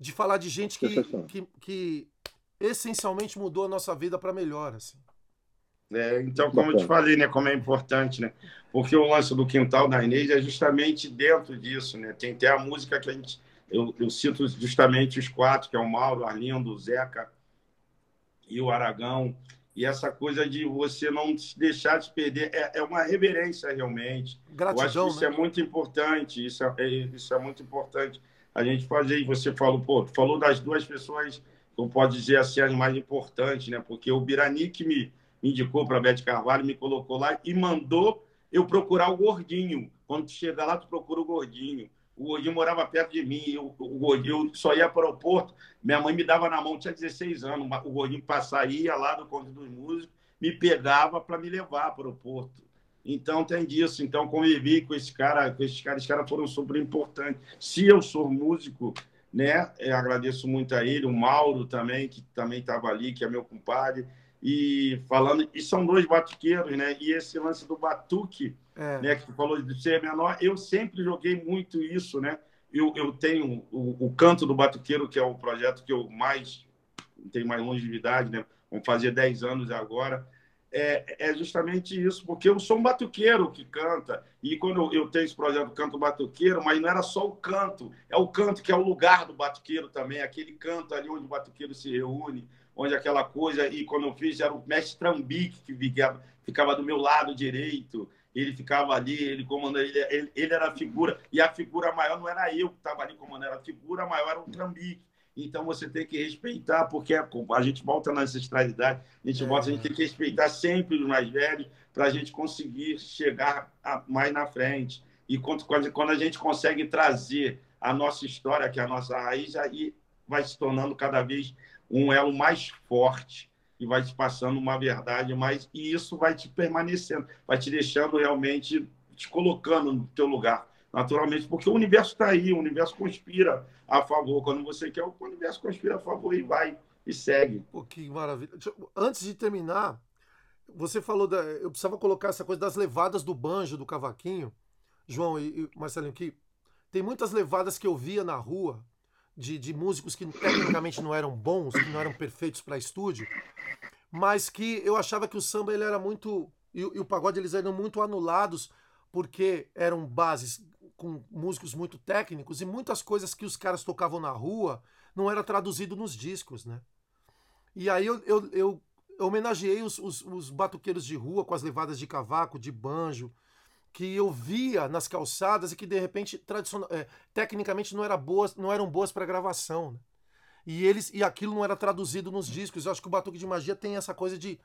de falar de gente que, que, que, essencialmente mudou a nossa vida para melhor. Assim. É, então, como eu te falei, né, como é importante, né? Porque o lance do quintal da Inês é justamente dentro disso, né? Tem até a música que a gente. Eu, eu cito justamente os quatro, que é o Mauro, o Arlindo, o Zeca e o Aragão. E essa coisa de você não se deixar de perder é, é uma reverência realmente. Gratidão, eu acho que isso né? é muito importante. Isso é, isso é muito importante a gente fazer. E você falou, pô, falou das duas pessoas, eu posso dizer assim, as mais importantes, né? Porque o Birani que me, indicou para a Bete Carvalho, me colocou lá e mandou eu procurar o gordinho. Quando tu chega lá, tu procura o gordinho. O gordinho morava perto de mim, eu, o gordinho eu só ia para o aeroporto, minha mãe me dava na mão, tinha 16 anos, o gordinho passava, ia lá do Conto dos Músicos, me pegava para me levar para o aeroporto. Então tem disso. Então convivi com esse cara, com esses caras, esses caras foram super importantes. Se eu sou músico, né, eu agradeço muito a ele, o Mauro também, que também estava ali, que é meu compadre. E falando, e são dois batuqueiros, né? E esse lance do batuque, é. né, que tu falou de ser menor, eu sempre joguei muito isso, né? Eu, eu tenho o, o Canto do Batuqueiro, que é o projeto que eu mais tenho mais longevidade, né? Vamos fazer 10 anos agora é, é, justamente isso, porque eu sou um batuqueiro que canta, e quando eu tenho esse projeto Canto Batuqueiro, mas não era só o canto, é o canto que é o lugar do batuqueiro também, aquele canto ali onde o batuqueiro se reúne, onde aquela coisa, e quando eu fiz, era o mestre Trambique que ficava, ficava do meu lado direito, ele ficava ali, ele comandava, ele, ele, ele, era a figura, e a figura maior não era eu que estava ali comandando, a figura maior era o Trambique. Então você tem que respeitar, porque a gente volta na ancestralidade, a gente é. volta, a gente tem que respeitar sempre os mais velhos para a gente conseguir chegar a, mais na frente. E quando, quando a gente consegue trazer a nossa história, que é a nossa raiz, aí vai se tornando cada vez um elo mais forte e vai te passando uma verdade mais e isso vai te permanecendo, vai te deixando realmente te colocando no teu lugar naturalmente, porque o universo está aí, o universo conspira a favor. Quando você quer, o universo conspira a favor e vai e segue. Pô, que maravilha. Antes de terminar, você falou da. Eu precisava colocar essa coisa das levadas do banjo, do cavaquinho, João e, e Marcelinho, que tem muitas levadas que eu via na rua de, de músicos que tecnicamente não eram bons, que não eram perfeitos para estúdio, mas que eu achava que o samba ele era muito. E, e o pagode eles eram muito anulados porque eram bases com músicos muito técnicos e muitas coisas que os caras tocavam na rua não era traduzido nos discos, né? E aí eu, eu, eu homenageei os, os, os batuqueiros de rua com as levadas de cavaco, de banjo, que eu via nas calçadas e que de repente tradicional, é, tecnicamente não, era boas, não eram boas para gravação. Né? E eles e aquilo não era traduzido nos discos. Eu acho que o Batuque de Magia tem essa coisa de,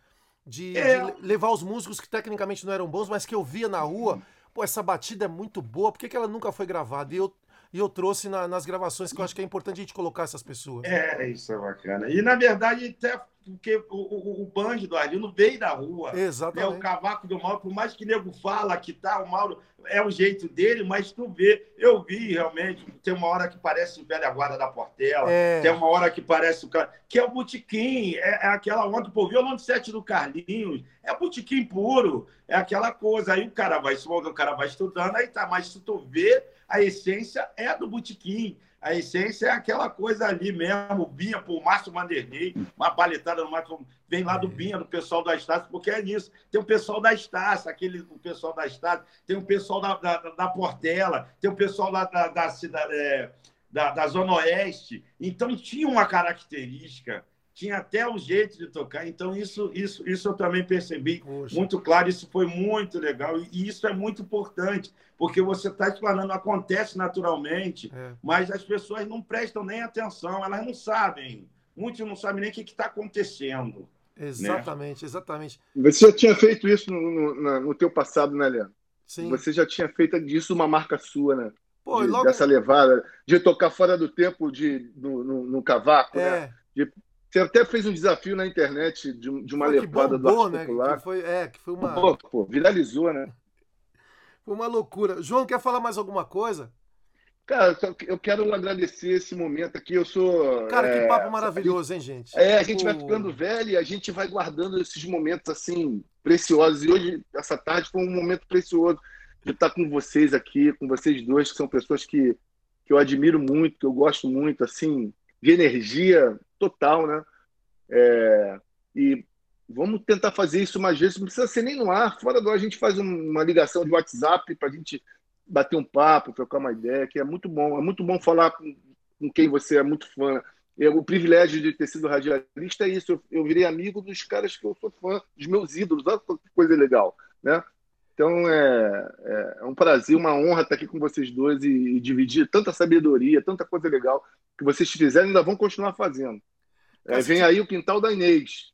de, é. de levar os músicos que tecnicamente não eram bons, mas que eu via na rua. Pô, essa batida é muito boa, por que, que ela nunca foi gravada? E eu, e eu trouxe na, nas gravações que eu acho que é importante a gente colocar essas pessoas. É, isso é bacana. E na verdade, até porque o, o, o banjo do Arlindo veio da rua. Exatamente. Né? O cavaco do Mauro, por mais que o nego fala que tá, o Mauro é o jeito dele, mas tu vê, eu vi realmente, tem uma hora que parece o velho guarda da Portela, é. tem uma hora que parece o cara, que é o botiquim, é, é aquela onda, pô, violão de sete do Carlinhos, é botiquim puro, é aquela coisa, aí o cara vai, o cara vai estudando, aí tá, mas se tu vê, a essência é do botiquim, a essência é aquela coisa ali mesmo, Binha, pô, Márcio Manderley, uma paletada no Márcio, vem lá do é. Binha, do pessoal da Estácio, porque é nisso. Tem o pessoal da Estácio, aquele, o pessoal da Estácio, tem o pessoal da, da, da Portela, tem o pessoal da, da, da, é, da, da Zona Oeste. Então tinha uma característica tinha até um jeito de tocar. Então, isso, isso, isso eu também percebi Poxa. muito claro. Isso foi muito legal. E isso é muito importante, porque você está explanando, acontece naturalmente, é. mas as pessoas não prestam nem atenção, elas não sabem. Muitos não sabem nem o que está acontecendo. Né? Exatamente, né? exatamente. Você já tinha feito isso no, no, no teu passado, né, Leandro? Sim. Você já tinha feito disso uma marca sua, né? Pô, de, logo... Dessa levada, de tocar fora do tempo de, no, no, no cavaco, né? é. né? De você até fez um desafio na internet de, de uma Pô, levada bombou, do arte né? popular. Que foi, é, que foi uma... Pô, pô, viralizou, né? Foi uma loucura. João, quer falar mais alguma coisa? Cara, eu quero agradecer esse momento aqui. Eu sou. Cara, que é, papo maravilhoso, hein, gente? É, a gente vai ficando velho e a gente vai guardando esses momentos assim preciosos. E hoje, essa tarde, foi um momento precioso de estar com vocês aqui, com vocês dois, que são pessoas que, que eu admiro muito, que eu gosto muito, assim, de energia total, né? É, e vamos tentar fazer isso mais vezes, não precisa ser nem no ar, fora do ar a gente faz uma ligação de WhatsApp para a gente bater um papo, trocar uma ideia, que é muito bom, é muito bom falar com, com quem você é muito fã. É, o privilégio de ter sido radialista é isso, eu, eu virei amigo dos caras que eu sou fã, dos meus ídolos, olha que coisa legal, né? Então é, é, é, um prazer, uma honra estar aqui com vocês dois e, e, dividir tanta sabedoria, tanta coisa legal que vocês fizeram e ainda vão continuar fazendo. É, vem aí o quintal da Inês.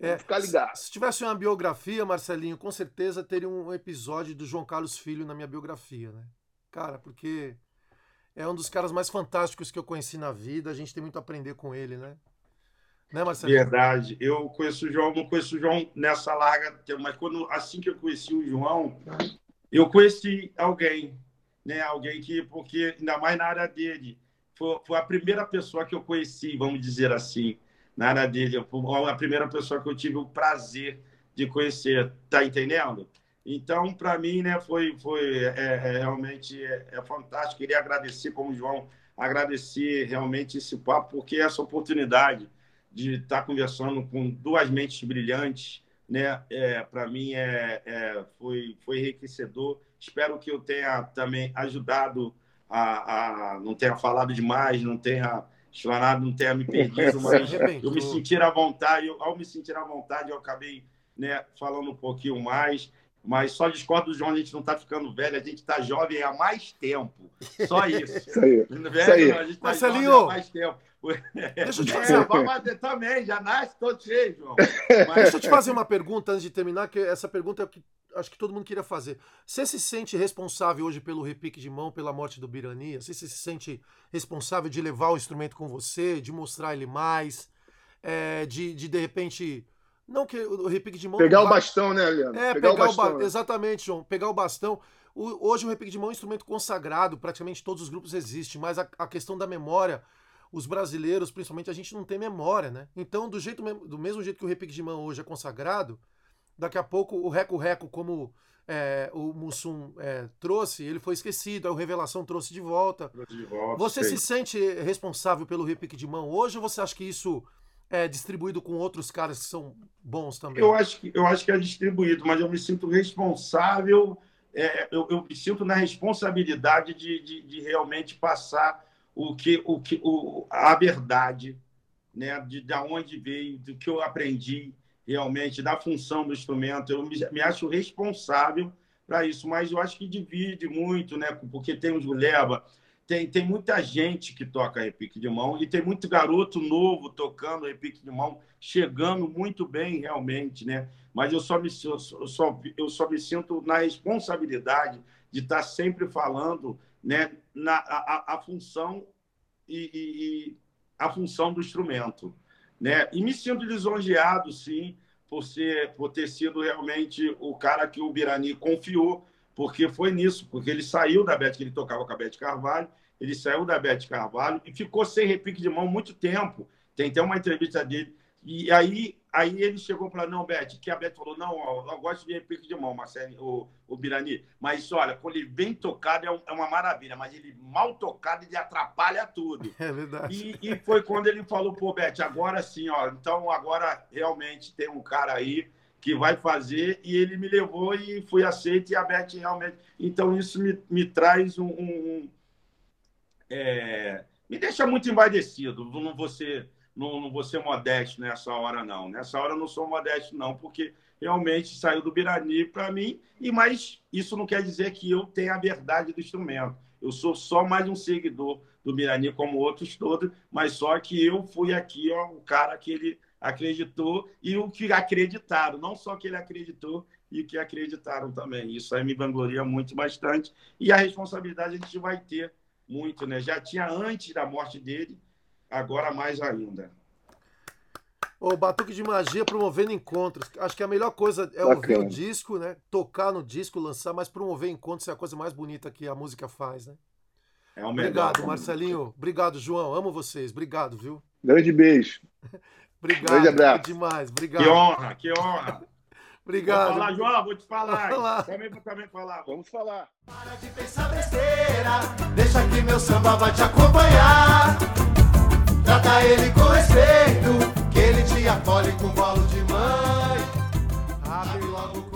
É, ficar ligado. Se, se tivesse uma biografia, Marcelinho, com certeza teria um episódio do João Carlos Filho na minha biografia, né? Cara, porque é um dos caras mais fantásticos que eu conheci na vida. A gente tem muito a aprender com ele, né? Né, Marcelo? Verdade. Eu conheço o João, não conheço o João nessa larga, mas quando, assim que eu conheci o João, eu conheci alguém, né? Alguém que, porque ainda mais na área dele, foi, foi a primeira pessoa que eu conheci, vamos dizer assim, na área dele, a primeira pessoa que eu tive o prazer de conhecer, tá entendendo? Então, para mim, né, foi, foi é, é, realmente é, é fantástico. Queria agradecer, como o João, agradecer realmente esse papo, porque essa oportunidade de estar tá conversando com duas mentes brilhantes, né? É, Para mim é, é, foi, foi enriquecedor. Espero que eu tenha também ajudado a, a não tenha falado demais, não tenha explanado, não tenha me perdido, mas eu me sentir à vontade. Eu, ao me sentir à vontade, eu acabei né, falando um pouquinho mais. Mas só discordo do João, a gente não está ficando velho, a gente está jovem há mais tempo. Só isso. isso aí. Velho, isso aí. a gente está jovem há mais tempo. Deixa eu te fazer. É, também, já nasce todo cheio, João. Mas... Deixa eu te fazer uma pergunta antes de terminar, que essa pergunta é o que acho que todo mundo queria fazer. Você se sente responsável hoje pelo repique de mão, pela morte do Birania? Você se sente responsável de levar o instrumento com você, de mostrar ele mais, é, de, de de repente. Não que o repique de mão. Pegar o bastão, né, Leandro? É, pegar, pegar o bastão. O ba... né? Exatamente, João. Pegar o bastão. O, hoje o repique de mão é um instrumento consagrado, praticamente todos os grupos existem, mas a, a questão da memória os brasileiros, principalmente, a gente não tem memória, né? Então, do, jeito, do mesmo jeito que o repique de mão hoje é consagrado, daqui a pouco o reco-reco, como é, o Mussum é, trouxe, ele foi esquecido, aí o Revelação trouxe de volta. De volta você se sente responsável pelo repique de mão hoje ou você acha que isso é distribuído com outros caras que são bons também? Eu acho que, eu acho que é distribuído, mas eu me sinto responsável é, eu, eu, me sinto na responsabilidade de, de, de, realmente passar o que, o que, o, a verdade, né? De, de onde veio, do que eu aprendi realmente, da função do instrumento. Eu me, me acho responsável para isso, mas eu acho que divide muito, né? Porque tem leva tem, tem muita gente que toca repique de mão e tem muito garoto novo tocando repique de mão, chegando muito bem realmente, né? Mas eu só me, eu só, eu só me sinto na responsabilidade de estar sempre falando né, na, a, a função e, e, e, a função do instrumento. Né? E me sinto lisonjeado, sim, por, ser, por ter sido realmente o cara que o Birani confiou porque foi nisso, porque ele saiu da Bete, que ele tocava com a Bete Carvalho, ele saiu da Bete Carvalho e ficou sem repique de mão muito tempo. Tem até uma entrevista dele. E aí, aí ele chegou para não, Bete, que a Bete falou: não, eu gosto de repique de mão, Marcelo, o, o Birani. Mas olha, quando ele bem tocado é, é uma maravilha, mas ele mal tocado ele atrapalha tudo. É verdade. E, e foi quando ele falou: pô, Bete, agora sim, ó, então agora realmente tem um cara aí que vai fazer, e ele me levou e fui aceito, e a Beth realmente. Então, isso me, me traz um. um é, me deixa muito envaidecido. Não vou, ser, não, não vou ser modesto nessa hora, não. Nessa hora eu não sou modesto, não, porque realmente saiu do Birani para mim, e mas isso não quer dizer que eu tenha a verdade do instrumento. Eu sou só mais um seguidor do Birani, como outros todos, mas só que eu fui aqui ó, o cara que ele acreditou e o que acreditaram, não só que ele acreditou e que acreditaram também. Isso aí me vangloria muito bastante e a responsabilidade a gente vai ter muito, né? Já tinha antes da morte dele, agora mais ainda. O Batuque de Magia promovendo encontros. Acho que a melhor coisa é Bacana. ouvir o disco, né? Tocar no disco, lançar, mas promover encontros é a coisa mais bonita que a música faz, né? É o Obrigado, melhor. Marcelinho. Obrigado, João. Amo vocês. Obrigado, viu? Grande beijo. Obrigado. Grande abraço. demais. Obrigado. Que honra, que honra. Obrigado. Vou falar, João, vou te falar. falar. Também, também falar. Vamos falar. Para de pensar besteira, deixa que meu samba vai te acompanhar. Trata ele com respeito, que ele te acolhe com bolo de mãe. Abre logo.